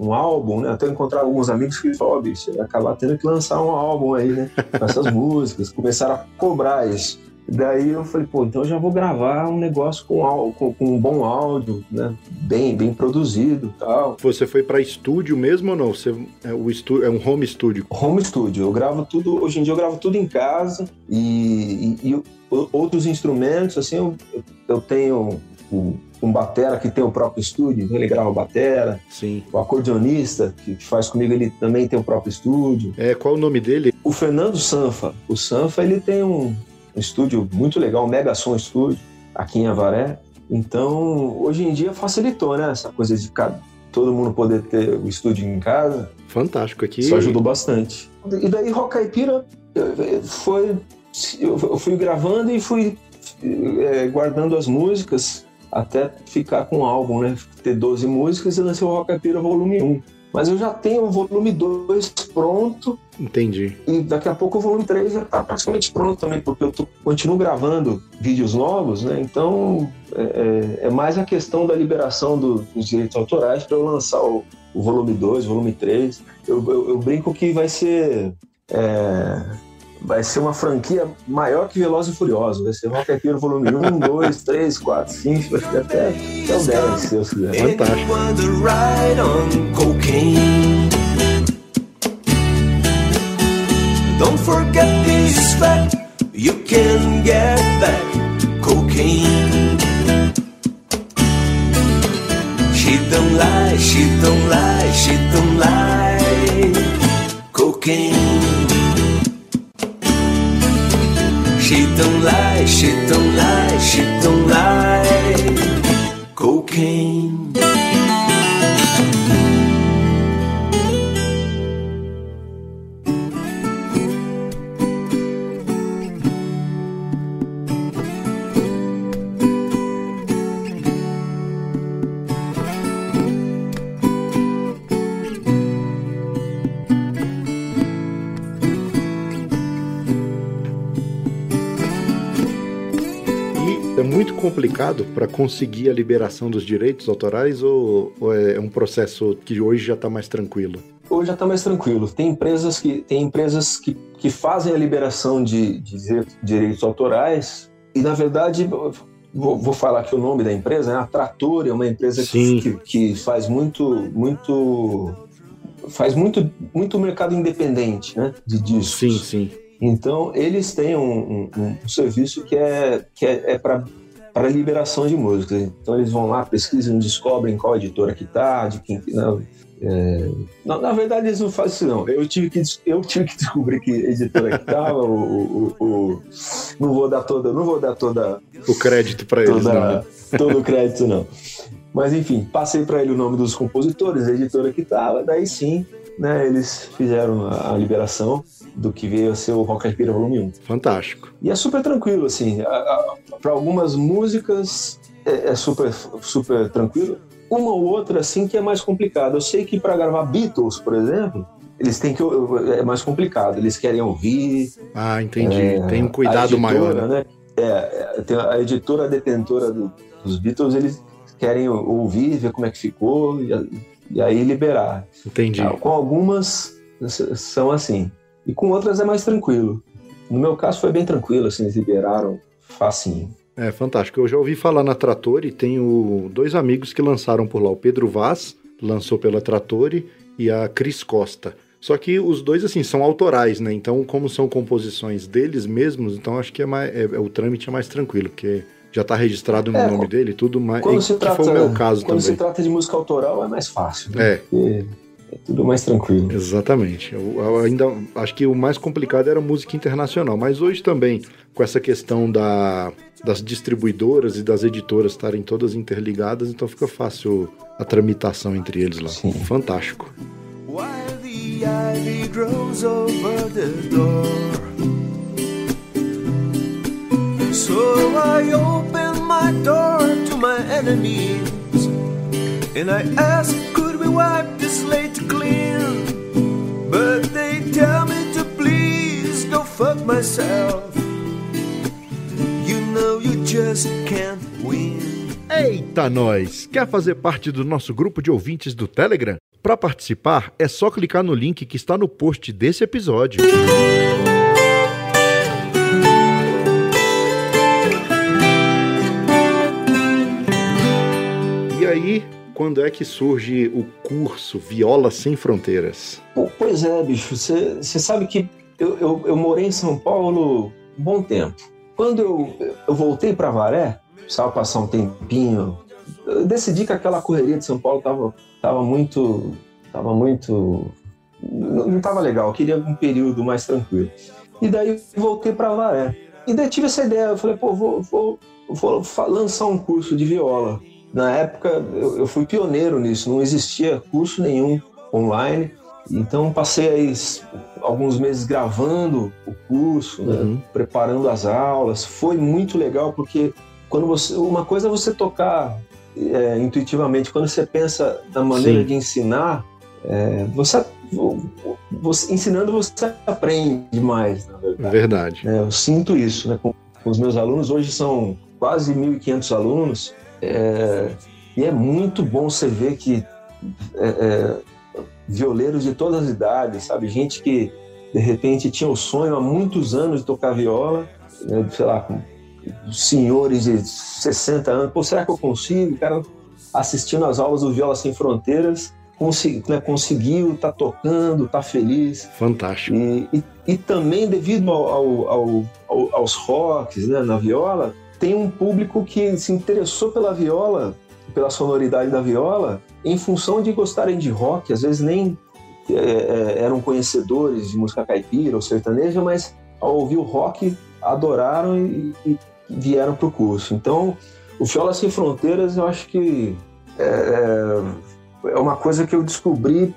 um álbum, né? Até encontrar alguns amigos que falaram: ó, bicho, acabar tendo que lançar um álbum aí, né? Com essas músicas. Começaram a cobrar isso. Daí eu falei, pô, então eu já vou gravar um negócio com, com, com um bom áudio, né? Bem, bem produzido e tal. Você foi pra estúdio mesmo ou não? Você, é, o estúdio, é um home studio. Home studio, eu gravo tudo, hoje em dia eu gravo tudo em casa e, e- e outros instrumentos, assim, eu, eu tenho um, um batera que tem o próprio estúdio, então ele grava batera, Sim. o acordeonista que faz comigo, ele também tem o próprio estúdio. É, qual o nome dele? O Fernando Sanfa, o Sanfa ele tem um, um estúdio muito legal, um Mega Som Estúdio, aqui em Avaré. Então, hoje em dia facilitou, né? Essa coisa de cada, todo mundo poder ter o estúdio em casa. Fantástico aqui. Isso ajudou bastante. E daí Rock Caipira eh, foi. Eu fui gravando e fui eh, guardando as músicas até ficar com o álbum, né? Ter 12 músicas e lancei o Caipira volume 1. Mas eu já tenho o volume 2 pronto Entendi. e daqui a pouco o volume 3 já está praticamente pronto também, porque eu tô- continuo gravando vídeos novos, né? Então é, é- é mais a questão da liberação do- dos direitos autorais para eu lançar o, o volume 2, volume 3. Eu, eu- eu brinco que vai ser. é, vai ser uma franquia maior que Veloz e Furioso. Vai ser Rock Caipira volume 1, 2, 3, 4, 5, vai ficar até, até o 10, se Deus quiser. Fantástico. Don't forget this fact, you can get back cocaine. She don't lie, she don't lie, she don't lie. Cocaine. She don't lie, she don't lie, she don't lie. Cocaine. Complicado para conseguir a liberação dos direitos autorais ou, ou é um processo que hoje já está mais tranquilo? Hoje já está mais tranquilo. Tem empresas que, tem empresas que, que fazem a liberação de, de dire- direitos autorais e, na verdade, vou, vou falar aqui o nome da empresa, né? a Trator é uma empresa que, que, que faz muito, muito, faz muito, muito mercado independente, né? De discos. Sim, sim. Então, eles têm um, um- um serviço que é, que é, é para para liberação de músicas. Então, eles vão lá, pesquisam, descobrem qual editora que tá, de quem... Não, é, na, na verdade, eles não fazem isso, não. Eu tive que, eu tive que descobrir que editora que tava, o, o- o- não vou dar toda, não vou dar toda, O crédito para eles, não, né? todo o crédito, não. Mas enfim, passei para ele o nome dos compositores, a editora que tava, daí sim, né, eles fizeram a, a liberação do que veio a ser o Rock Caipira Volume 1. Fantástico. E é super tranquilo, assim, para algumas músicas é, é super, super tranquilo, uma ou outra, assim, que é mais complicado. Eu sei que para gravar Beatles, por exemplo, eles têm que. É mais complicado, eles querem ouvir, Ah, entendi. é, Tem um cuidado editora, maior. Né? né? É, é, a editora detentora do- dos Beatles, eles querem ouvir, ver como é que ficou e, e aí liberar. Entendi. Ah, Com algumas são assim. E com outras é mais tranquilo. No meu caso foi bem tranquilo, assim, eles liberaram facinho. É fantástico. Eu já ouvi falar na Trattori, tenho dois amigos que lançaram por lá. O Pedro Vaz lançou pela Trattori e a Cris Costa. Só que os dois, assim, são autorais, né? Então, como são composições deles mesmos, então acho que é mais, é- é- o trâmite é mais tranquilo, porque já tá registrado no É, nome dele tudo mais. Quando se que trata, foi o meu caso quando se também. trata de música autoral é mais fácil. né? É, Porque é tudo mais tranquilo. Exatamente. Eu, eu ainda acho que o mais complicado era a música internacional, mas hoje também, com essa questão da, das distribuidoras e das editoras estarem todas interligadas, então fica fácil a tramitação entre eles lá. Sim. Fantástico. While the ivy grows over the door. So I open my door to my enemies and I ask, wipe the slate clean? But they tell me to please go fuck myself. You know you just can't win. Eita, nós! Quer fazer parte do nosso grupo de ouvintes do Telegram? Para participar, é só clicar no link que está no post desse episódio. E quando é que surge o curso Viola Sem Fronteiras? Pois é, bicho, você sabe que eu, eu, eu morei em São Paulo um bom tempo. Quando eu, eu voltei para Varé, precisava passar um tempinho, eu decidi que aquela correria de São Paulo tava, tava muito. tava muito. não tava legal, eu queria um período mais tranquilo. E daí voltei para Varé. E daí tive essa ideia, eu falei, pô, vou, vou, vou lançar um curso de viola. Na época eu, eu fui pioneiro nisso, não existia curso nenhum online. Então passei aí alguns meses gravando o curso, né, Uhum. preparando as aulas. Foi muito legal porque quando você, uma coisa é você tocar é, intuitivamente, quando você pensa da maneira Sim. de ensinar, é, você, você- ensinando você aprende mais, na verdade. Verdade. É, eu sinto isso né, com, com os meus alunos. Hoje são quase 1.500 alunos. É, e é muito bom você ver que é, é, violeiros de todas as idades, sabe? Gente que de repente tinha o sonho há muitos anos de tocar viola, né, sei lá, com senhores de 60 anos. Pô, será que eu consigo? O cara assistindo às aulas do Viola Sem Fronteiras, consi- né, conseguiu, tá tocando, tá feliz. Fantástico. E, e, e também devido ao- ao- ao- aos rocks né, na viola, tem um público que se interessou pela viola, pela sonoridade da viola, em função de gostarem de rock, às vezes nem é, é, eram conhecedores de música caipira ou sertaneja, mas ao ouvir o rock adoraram e, e vieram para o curso. Então, o Viola Sem Fronteiras, eu acho que é, é uma coisa que eu descobri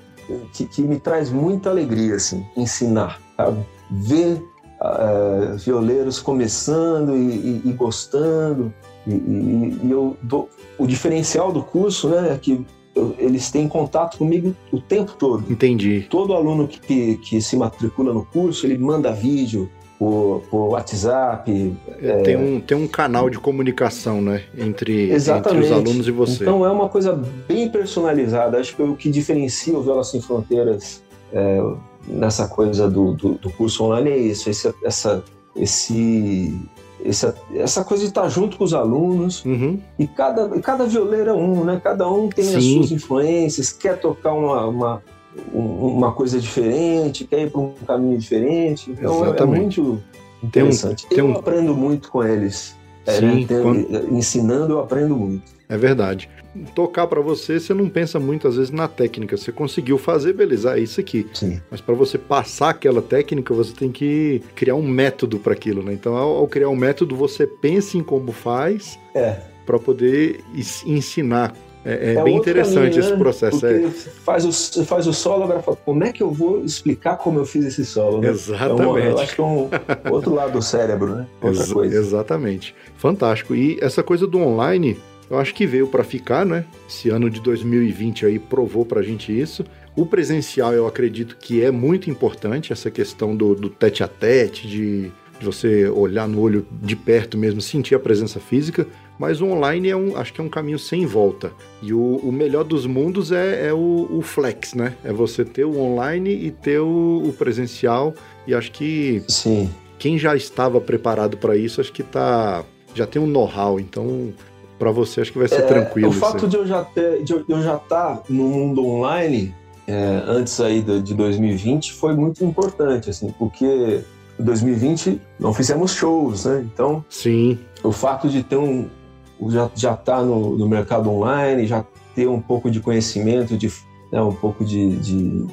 que, que me traz muita alegria, assim, ensinar, sabe? Ver ah, violeiros começando e, e- e gostando. E, e- eu dou- o diferencial do curso, né, é que eu- eles têm contato comigo o tempo todo. Entendi. Todo aluno que, que, se matricula no curso, ele manda vídeo por, por WhatsApp. É, Tem, um, tem um canal de comunicação, né? Entre, entre Exatamente. os alunos e você. Então é uma coisa bem personalizada. Acho que o que diferencia o Viola Sem Fronteiras é, nessa coisa do, do, do curso online é isso, esse, essa, esse, essa, essa coisa de estar junto com os alunos. Uhum. E cada, cada violeiro é um, né? Cada um tem as Sim. suas influências, quer tocar uma, uma, um- uma coisa diferente, quer ir para um caminho diferente. Então é- é, Exatamente. muito Tem um- interessante. tem eu um- aprendo muito com eles. É, Sim, né? Quando- Ensinando, eu aprendo muito. É verdade. Tocar pra você, você não pensa muitas vezes na técnica. Você conseguiu fazer, beleza, é isso aqui. Sim. Mas pra você passar aquela técnica, você tem que criar um método para aquilo, né? Então, ao, ao criar um método, você pensa em como faz É. para poder ens- ensinar. É, é É bem interessante caminho, esse né? processo. Porque É. faz, o, faz o solo, agora fala, como é que eu vou explicar como eu fiz esse solo? né? Exatamente. eu acho que é um outro lado do cérebro, né? Outra Exa- coisa. Exatamente. Fantástico. E essa coisa do online, eu acho que veio para ficar, né? Esse ano de 2020 aí provou pra gente isso. O presencial, eu acredito que é muito importante, essa questão do, do tete a tete, de, de você olhar no olho de perto mesmo, sentir a presença física. Mas o online é um, acho que é um caminho sem volta. E o, o melhor dos mundos é, é o, o flex, né? É você ter o online e ter o, o presencial. E acho que Sim. quem já estava preparado para isso, acho que tá já tem um know-how, então para você acho que vai ser tranquilo. É, O isso fato de eu já ter, de eu, já estar no mundo online é, antes aí de, de 2020 foi muito importante, assim, porque em 2020 não fizemos shows, né? Então Sim, o fato de ter um já já estar no, no mercado online, já ter um pouco de conhecimento de né, um pouco de, de,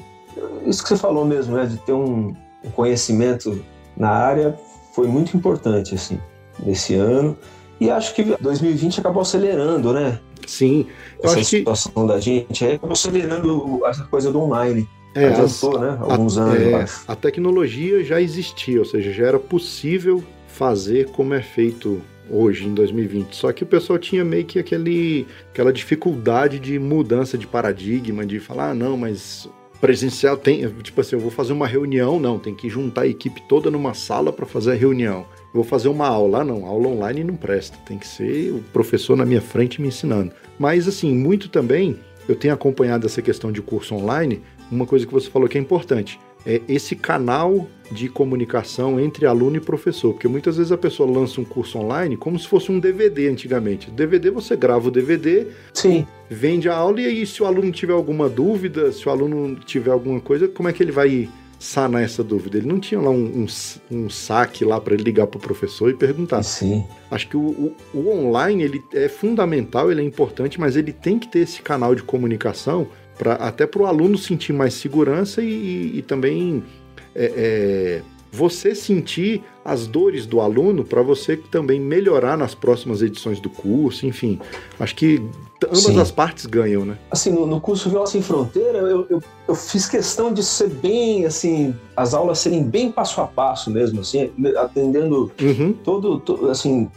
Isso que você falou mesmo, né, de ter um, um conhecimento na área foi muito importante, assim, nesse ano. E acho que 2020 acabou acelerando, né? Sim. Eu essa situação que... da gente aí acabou acelerando essa coisa do online. É, Adiantou, as, né? Alguns a, anos. É, a tecnologia já existia, ou seja, já era possível fazer como é feito hoje, em 2020. Só que o pessoal tinha meio que aquele, aquela dificuldade de mudança de paradigma, de falar, ah, não, mas presencial tem, tipo assim, eu vou fazer uma reunião, não, tem que juntar a equipe toda numa sala para fazer a reunião. Eu vou fazer uma aula, não, aula online não presta, tem que ser o professor na minha frente me ensinando. Mas assim, muito também, eu tenho acompanhado essa questão de curso online, uma coisa que você falou que é importante é esse canal de comunicação entre aluno e professor, porque muitas vezes a pessoa lança um curso online como se fosse um DVD antigamente. DVD você grava o DVD, Sim. vende a aula e aí se o aluno tiver alguma dúvida, se o aluno tiver alguma coisa, como é que ele vai sanar essa dúvida? Ele não tinha lá um, um, um saque lá para ele ligar para o professor e perguntar. Sim. Acho que o, o, o online ele é fundamental, ele é importante, mas ele tem que ter esse canal de comunicação pra, até para o aluno sentir mais segurança e, e, e também é, é, você sentir as dores do aluno para você também melhorar nas próximas edições do curso, enfim. Acho que ambas Sim. as partes ganham, né? Assim, no, no curso Viola Sem Fronteira, eu, eu, eu, fiz questão de ser bem, assim, as aulas serem bem passo a passo mesmo, assim, atendendo uhum. todo, todo, assim,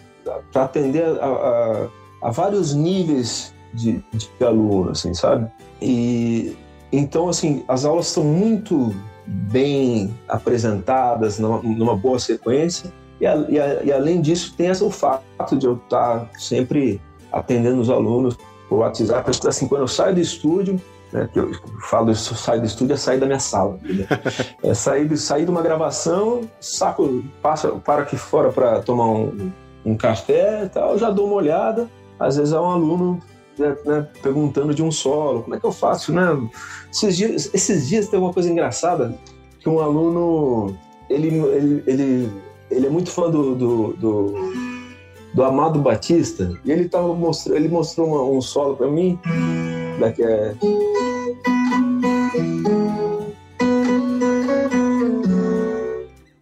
para atender a, a, a vários níveis de, de aluno, assim, sabe? E então, assim, as aulas são muito bem apresentadas, numa, numa boa sequência. E, a, e, a, e, além disso, tem essa, o fato de eu estar sempre atendendo os alunos por WhatsApp. Assim, quando eu saio do estúdio, né, que eu falo isso, saio do estúdio é sair da minha sala. é sair, sair de uma gravação, saco, passa, para aqui fora para tomar um, um café e tal, já dou uma olhada. Às vezes é um aluno né, né, perguntando de um solo, como é que eu faço, né? Esses dias, esses dias tem uma coisa engraçada, que um aluno, ele, ele, ele, ele é muito fã do, do, do, do Amado Batista, e ele, tava mostrando, ele mostrou uma, um solo para mim, né, que é...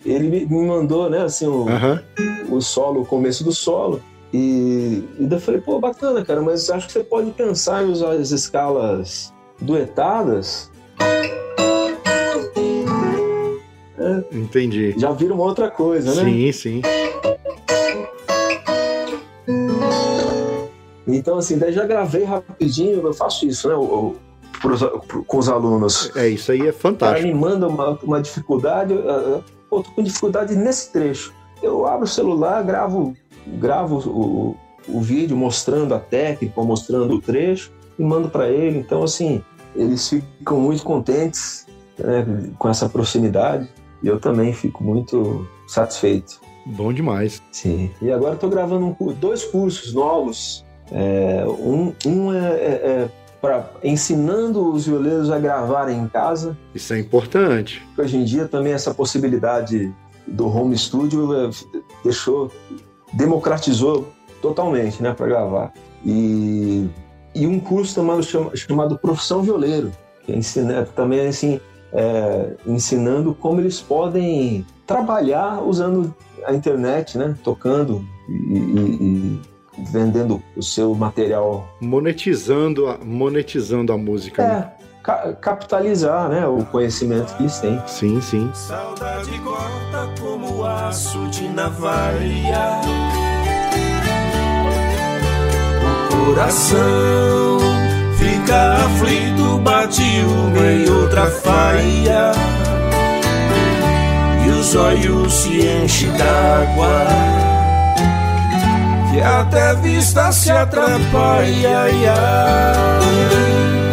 Ele me mandou, né, assim, o, o solo, o começo do solo, e, e daí eu falei, pô, bacana, cara, mas acho que você pode pensar em usar as escalas duetadas. É, Entendi. Já vira uma outra coisa, né? Sim, sim. Então, assim, daí já gravei rapidinho, eu faço isso, né? Eu, com os alunos. É, isso aí é fantástico. Aí me manda uma, uma dificuldade, eu, eu tô com dificuldade nesse trecho. Eu abro o celular, gravo gravo o, o vídeo mostrando a técnica, mostrando o trecho e mando para ele. Então, assim, eles ficam muito contentes né, com essa proximidade e eu também fico muito satisfeito. Bom demais. Sim. E agora estou gravando um, dois cursos novos. É, um, um é, é, é para ensinando os violeiros a gravarem em casa. Isso é importante. Hoje em dia também essa possibilidade do home studio é, deixou democratizou totalmente, né, para gravar. E, e um curso chamado, chamado Profissão Violeiro, que é ensina, também assim, é, ensinando como eles podem trabalhar usando a internet, né, tocando e, e, e vendendo o seu material. Monetizando a, monetizando a música. É, né? Ca capitalizar né, o conhecimento que eles têm. Sim, sim. Saudade corta como aço de navalha. O coração fica aflito, bate uma e outra faia. E os olhos se enchem d'água. Que até vista se atrapalha. sua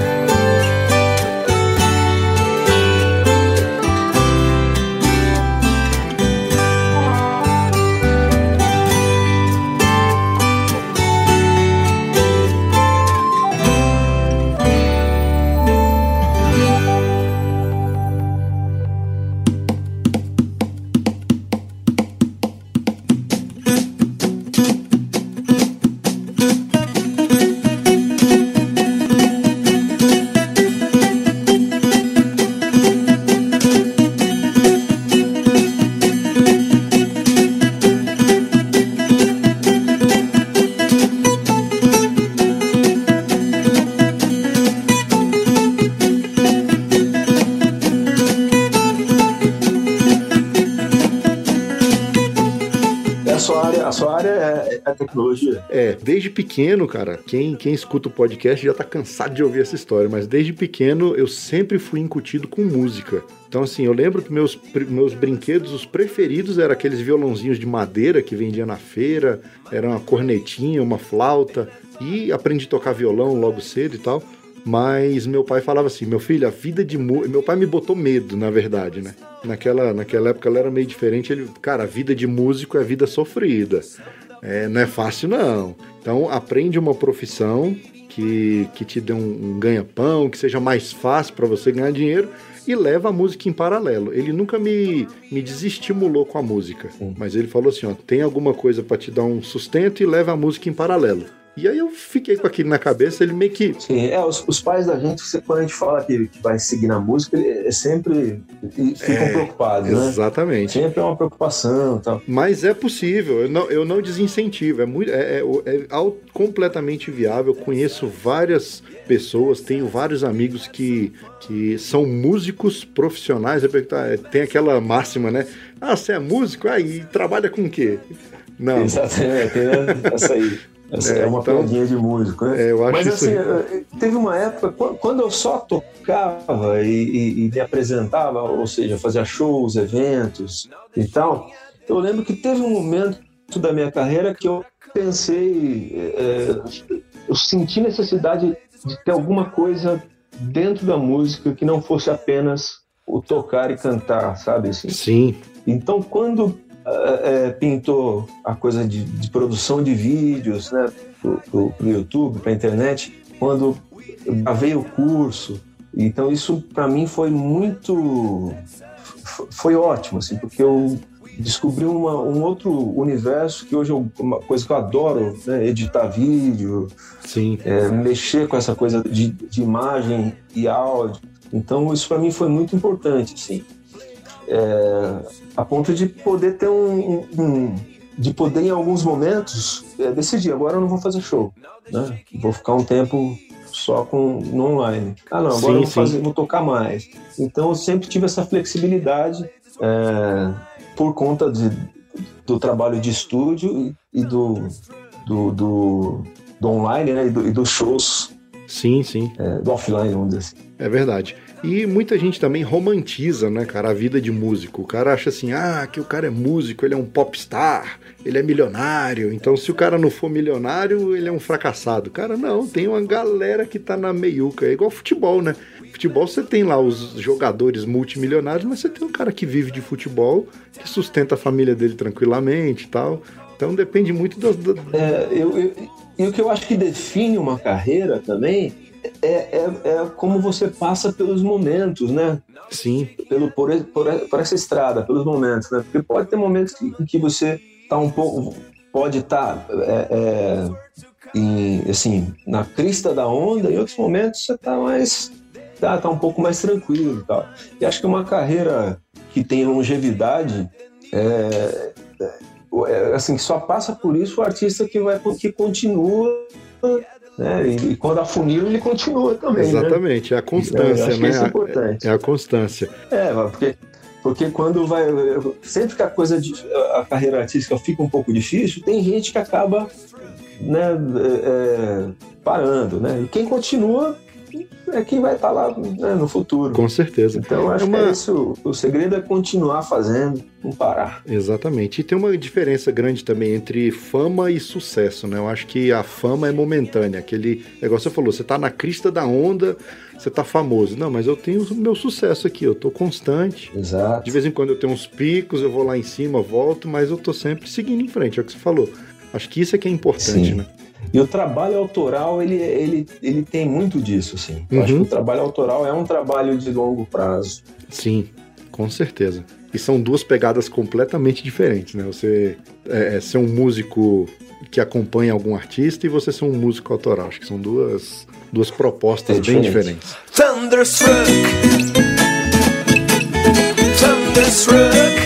desde pequeno, cara, quem, quem escuta o podcast já tá cansado de ouvir essa história, mas desde pequeno eu sempre fui incutido com música. Então, assim, eu lembro que meus, meus brinquedos, os preferidos, eram aqueles violãozinhos de madeira que vendia na feira, era uma cornetinha, uma flauta, e aprendi a tocar violão logo cedo e tal. Mas meu pai falava assim: meu filho, a vida de. Meu pai me botou medo, na verdade, né? Naquela, naquela época ela era meio diferente. Ele, cara, a vida de músico é vida sofrida. É, não é fácil, não. Então, aprende uma profissão que, que te dê um, um ganha-pão, que seja mais fácil para você ganhar dinheiro e leva a música em paralelo. Ele nunca me, me desestimulou com a música, Sim. mas ele falou assim: ó, tem alguma coisa para te dar um sustento e leva a música em paralelo. E aí eu fiquei com aquilo na cabeça, ele meio que. Sim, é, os, os pais da gente, quando a gente fala que, que vai seguir na música, ele é sempre ficam é, preocupados, né? Exatamente. Sempre é uma preocupação tal. Mas é possível, eu não, eu não desincentivo, é, muito, é, é, é completamente viável. Eu conheço várias pessoas, tenho vários amigos que, que são músicos profissionais. É, tem aquela máxima, né? Ah, você é músico? Ah, e trabalha com o quê? Não. Exatamente, essa aí. É, é uma então, piadinha de músico, né? É, eu acho Mas assim, isso... teve uma época, quando eu só tocava e, e, e, me apresentava, ou seja, fazia shows, eventos e tal, eu lembro que teve um momento da minha carreira que eu pensei, é, eu senti necessidade de ter alguma coisa dentro da música que não fosse apenas o tocar e cantar, sabe? Assim? Sim. Então, quando é, pintou a coisa de, de, produção de vídeos né, para o YouTube, para a internet, quando gravei o curso. Então isso para mim foi muito, foi ótimo, assim, porque eu descobri uma, um outro universo que hoje é uma coisa que eu adoro, né, editar vídeo, Sim. É, mexer com essa coisa de, de imagem e áudio. Então isso para mim foi muito importante, assim é, a ponto de poder ter um, um, de poder em alguns momentos é, decidir agora eu não vou fazer show, né? Vou ficar um tempo só com no online. Ah, não, agora sim, eu vou, fazer, vou tocar mais. Então eu sempre tive essa flexibilidade é, por conta de, do trabalho de estúdio e, do, do, do, do online, né? E, do, e dos shows. Sim, sim. É, do offline, vamos dizer assim. É verdade. E muita gente também romantiza, né, cara, a vida de músico. O cara acha assim, ah, que o cara é músico, ele é um popstar, ele é milionário. Então, se o cara não for milionário, ele é um fracassado. Cara, não, tem uma galera que tá na meiuca. É igual futebol, né? Futebol você tem lá os jogadores multimilionários, mas você tem um cara que vive de futebol, que sustenta a família dele tranquilamente e tal. Então depende muito das. É, eu, eu, e o que eu acho que define uma carreira também é, é, é, como você passa pelos momentos, né? Sim. Pelo, por, por, por essa estrada, pelos momentos, né? Porque pode ter momentos que, em que você tá um pouco. Pode estar. Tá, é, é, em, assim, na crista da onda, em outros momentos você tá mais. Tá, tá um pouco mais tranquilo e tal. E acho que uma carreira que tem longevidade é, é, assim, só passa por isso o artista que vai que continua né? E, e, quando afunila, ele continua também. Né? Exatamente, né? é a constância, é, né? Isso é, importante. é a constância. É, porque, porque quando vai. Sempre que a coisa de, a carreira artística fica um pouco difícil, tem gente que acaba né, é, é parando, né? E quem continua é quem vai estar tá lá né, no futuro. Com certeza. Então, acho é uma... que é isso. O segredo é continuar fazendo, não parar. Exatamente. E tem uma diferença grande também entre fama e sucesso, né? Eu acho que a fama é momentânea. Aquele negócio você falou, você está na crista da onda, você está famoso. Não, mas eu tenho o meu sucesso aqui, eu estou constante. Exato. De vez em quando eu tenho uns picos, eu vou lá em cima, volto, mas eu estou sempre seguindo em frente, é o que você falou. Acho que isso é que é importante, Sim. né? E o trabalho autoral, ele, ele, ele tem muito disso, assim. Eu uhum. acho que o trabalho autoral é um trabalho de longo prazo. Sim, com certeza. E são duas pegadas completamente diferentes, né? Você é, é ser um músico que acompanha algum artista e você ser um músico autoral. Acho que são duas, duas propostas é bem diferentes. Thunderstruck Thunderstruck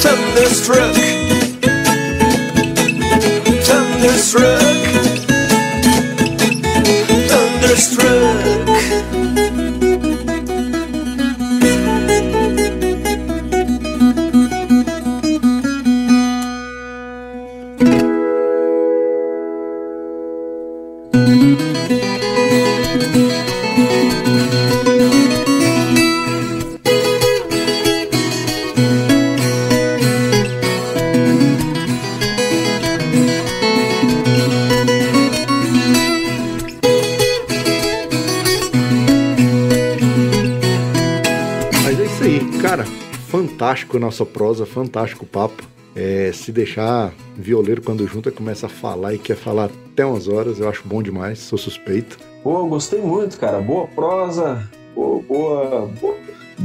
Thunderstruck Thunderstruck fantástico a nossa prosa, fantástico o papo. É, se deixar violeiro quando junta, começa a falar e quer falar até umas horas, eu acho bom demais, sou suspeito. Pô, gostei muito, cara. Boa prosa, boa, boa, boa.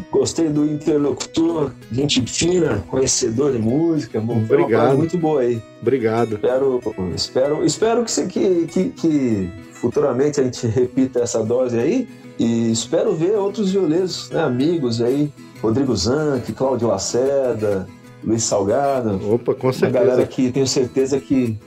Gostei do interlocutor, gente fina, conhecedor de música. Obrigado. muito boa aí. Obrigado. Espero, espero, espero que, que, que, que futuramente a gente repita essa dose aí e espero ver outros violeiros, né, amigos aí, Rodrigo Zanck, Cláudio Lacerda, Luiz Salgado. Opa, com certeza. Uma galera que tenho certeza que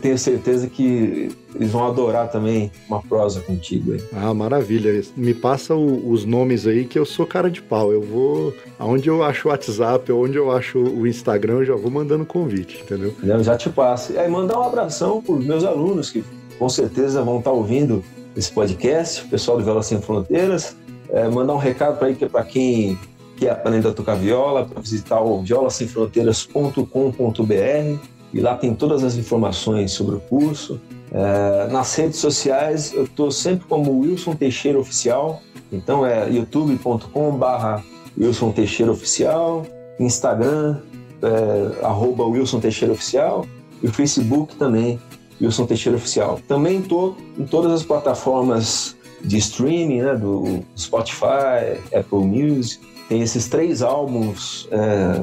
tenho, certeza que eles vão adorar também uma prosa contigo aí. Ah, maravilha. Me passa o, os nomes aí que eu sou cara de pau. Eu vou aonde eu acho o WhatsApp, onde eu acho o Instagram, eu já vou mandando convite, entendeu? Eu já te passo. E aí mandar um abração para os meus alunos que com certeza vão estar ouvindo esse podcast, o pessoal do Viola Sem Fronteiras. É, mandar um recado para quem quer aprender a tocar viola, para visitar o violasemfronteiras.com.br e lá tem todas as informações sobre o curso. É, nas redes sociais eu estou sempre como Wilson Teixeira Oficial, então é youtube.com/barra Wilson Teixeira Oficial, Instagram é, arroba Wilson Teixeira Oficial e o Facebook também Wilson Teixeira Oficial. Também estou em todas as plataformas de streaming, né, do Spotify, Apple Music. Tem esses três álbuns, é,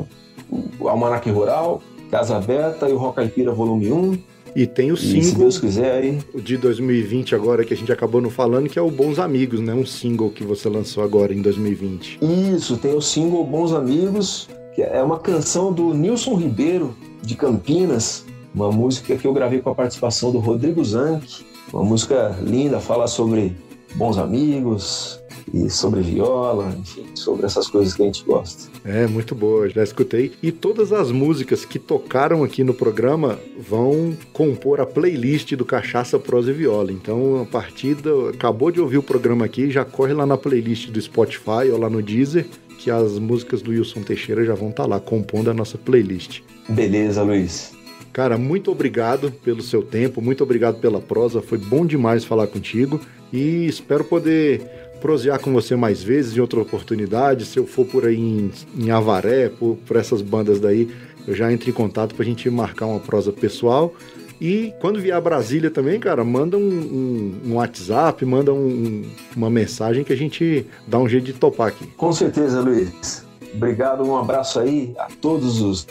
o Almanac Rural, Casa Aberta e o Rock Caipira Volume 1. E tem o single, se Deus quiser, aí... de 2020 agora, que a gente acabou não falando, que é o Bons Amigos, né? Um single que você lançou agora em 2020. Isso, tem o single Bons Amigos, que é uma canção do Nilson Ribeiro, de Campinas, uma música que eu gravei com a participação do Rodrigo Zanck, uma música linda, fala sobre bons amigos e sobre viola, enfim, sobre essas coisas que a gente gosta. É, muito boa, já escutei. E todas as músicas que tocaram aqui no programa vão compor a playlist do Cachaça, Prosa e Viola. Então, a partir do... acabou de ouvir o programa aqui, já corre lá na playlist do Spotify ou lá no Deezer, que as músicas do Wilson Teixeira já vão estar tá lá compondo a nossa playlist. Beleza, Luiz. Cara, muito obrigado pelo seu tempo, muito obrigado pela prosa, foi bom demais falar contigo e espero poder prosear com você mais vezes em outra oportunidade. Se eu for por aí em, em Avaré, por, por essas bandas daí, eu já entro em contato para a gente marcar uma prosa pessoal. E quando vier a Brasília também, cara, manda um, um, um WhatsApp, manda um, uma mensagem que a gente dá um jeito de topar aqui. Com certeza, Luiz. Obrigado, um abraço aí a todos os,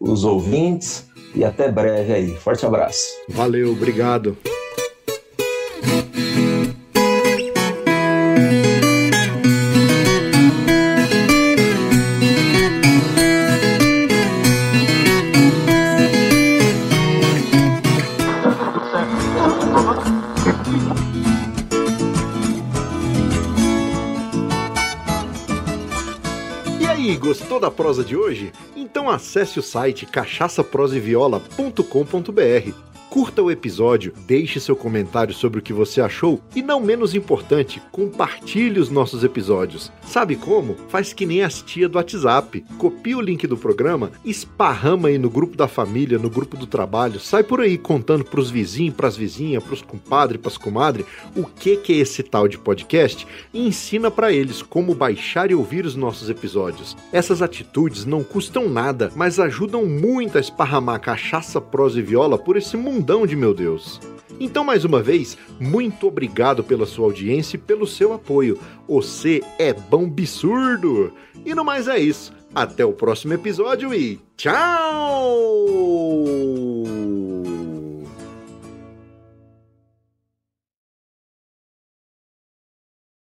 os ouvintes e até breve aí. Forte abraço. Valeu, obrigado. Da prosa de hoje? Então acesse o site cachaçaproseviola.com.br curta o episódio, deixe seu comentário sobre o que você achou e, não menos importante, compartilhe os nossos episódios. Sabe como? Faz que nem as tia do WhatsApp. Copia o link do programa, esparrama aí no grupo da família, no grupo do trabalho, sai por aí contando pros vizinhos, pras vizinhas, pros compadres, pras comadres, o que que é esse tal de podcast e ensina para eles como baixar e ouvir os nossos episódios. Essas atitudes não custam nada, mas ajudam muito a esparramar cachaça, prosa e viola por esse mundo Xandão de Meu Deus. Então, mais uma vez, muito obrigado pela sua audiência e pelo seu apoio. Você é bom absurdo! E no mais é isso. Até o próximo episódio e tchau!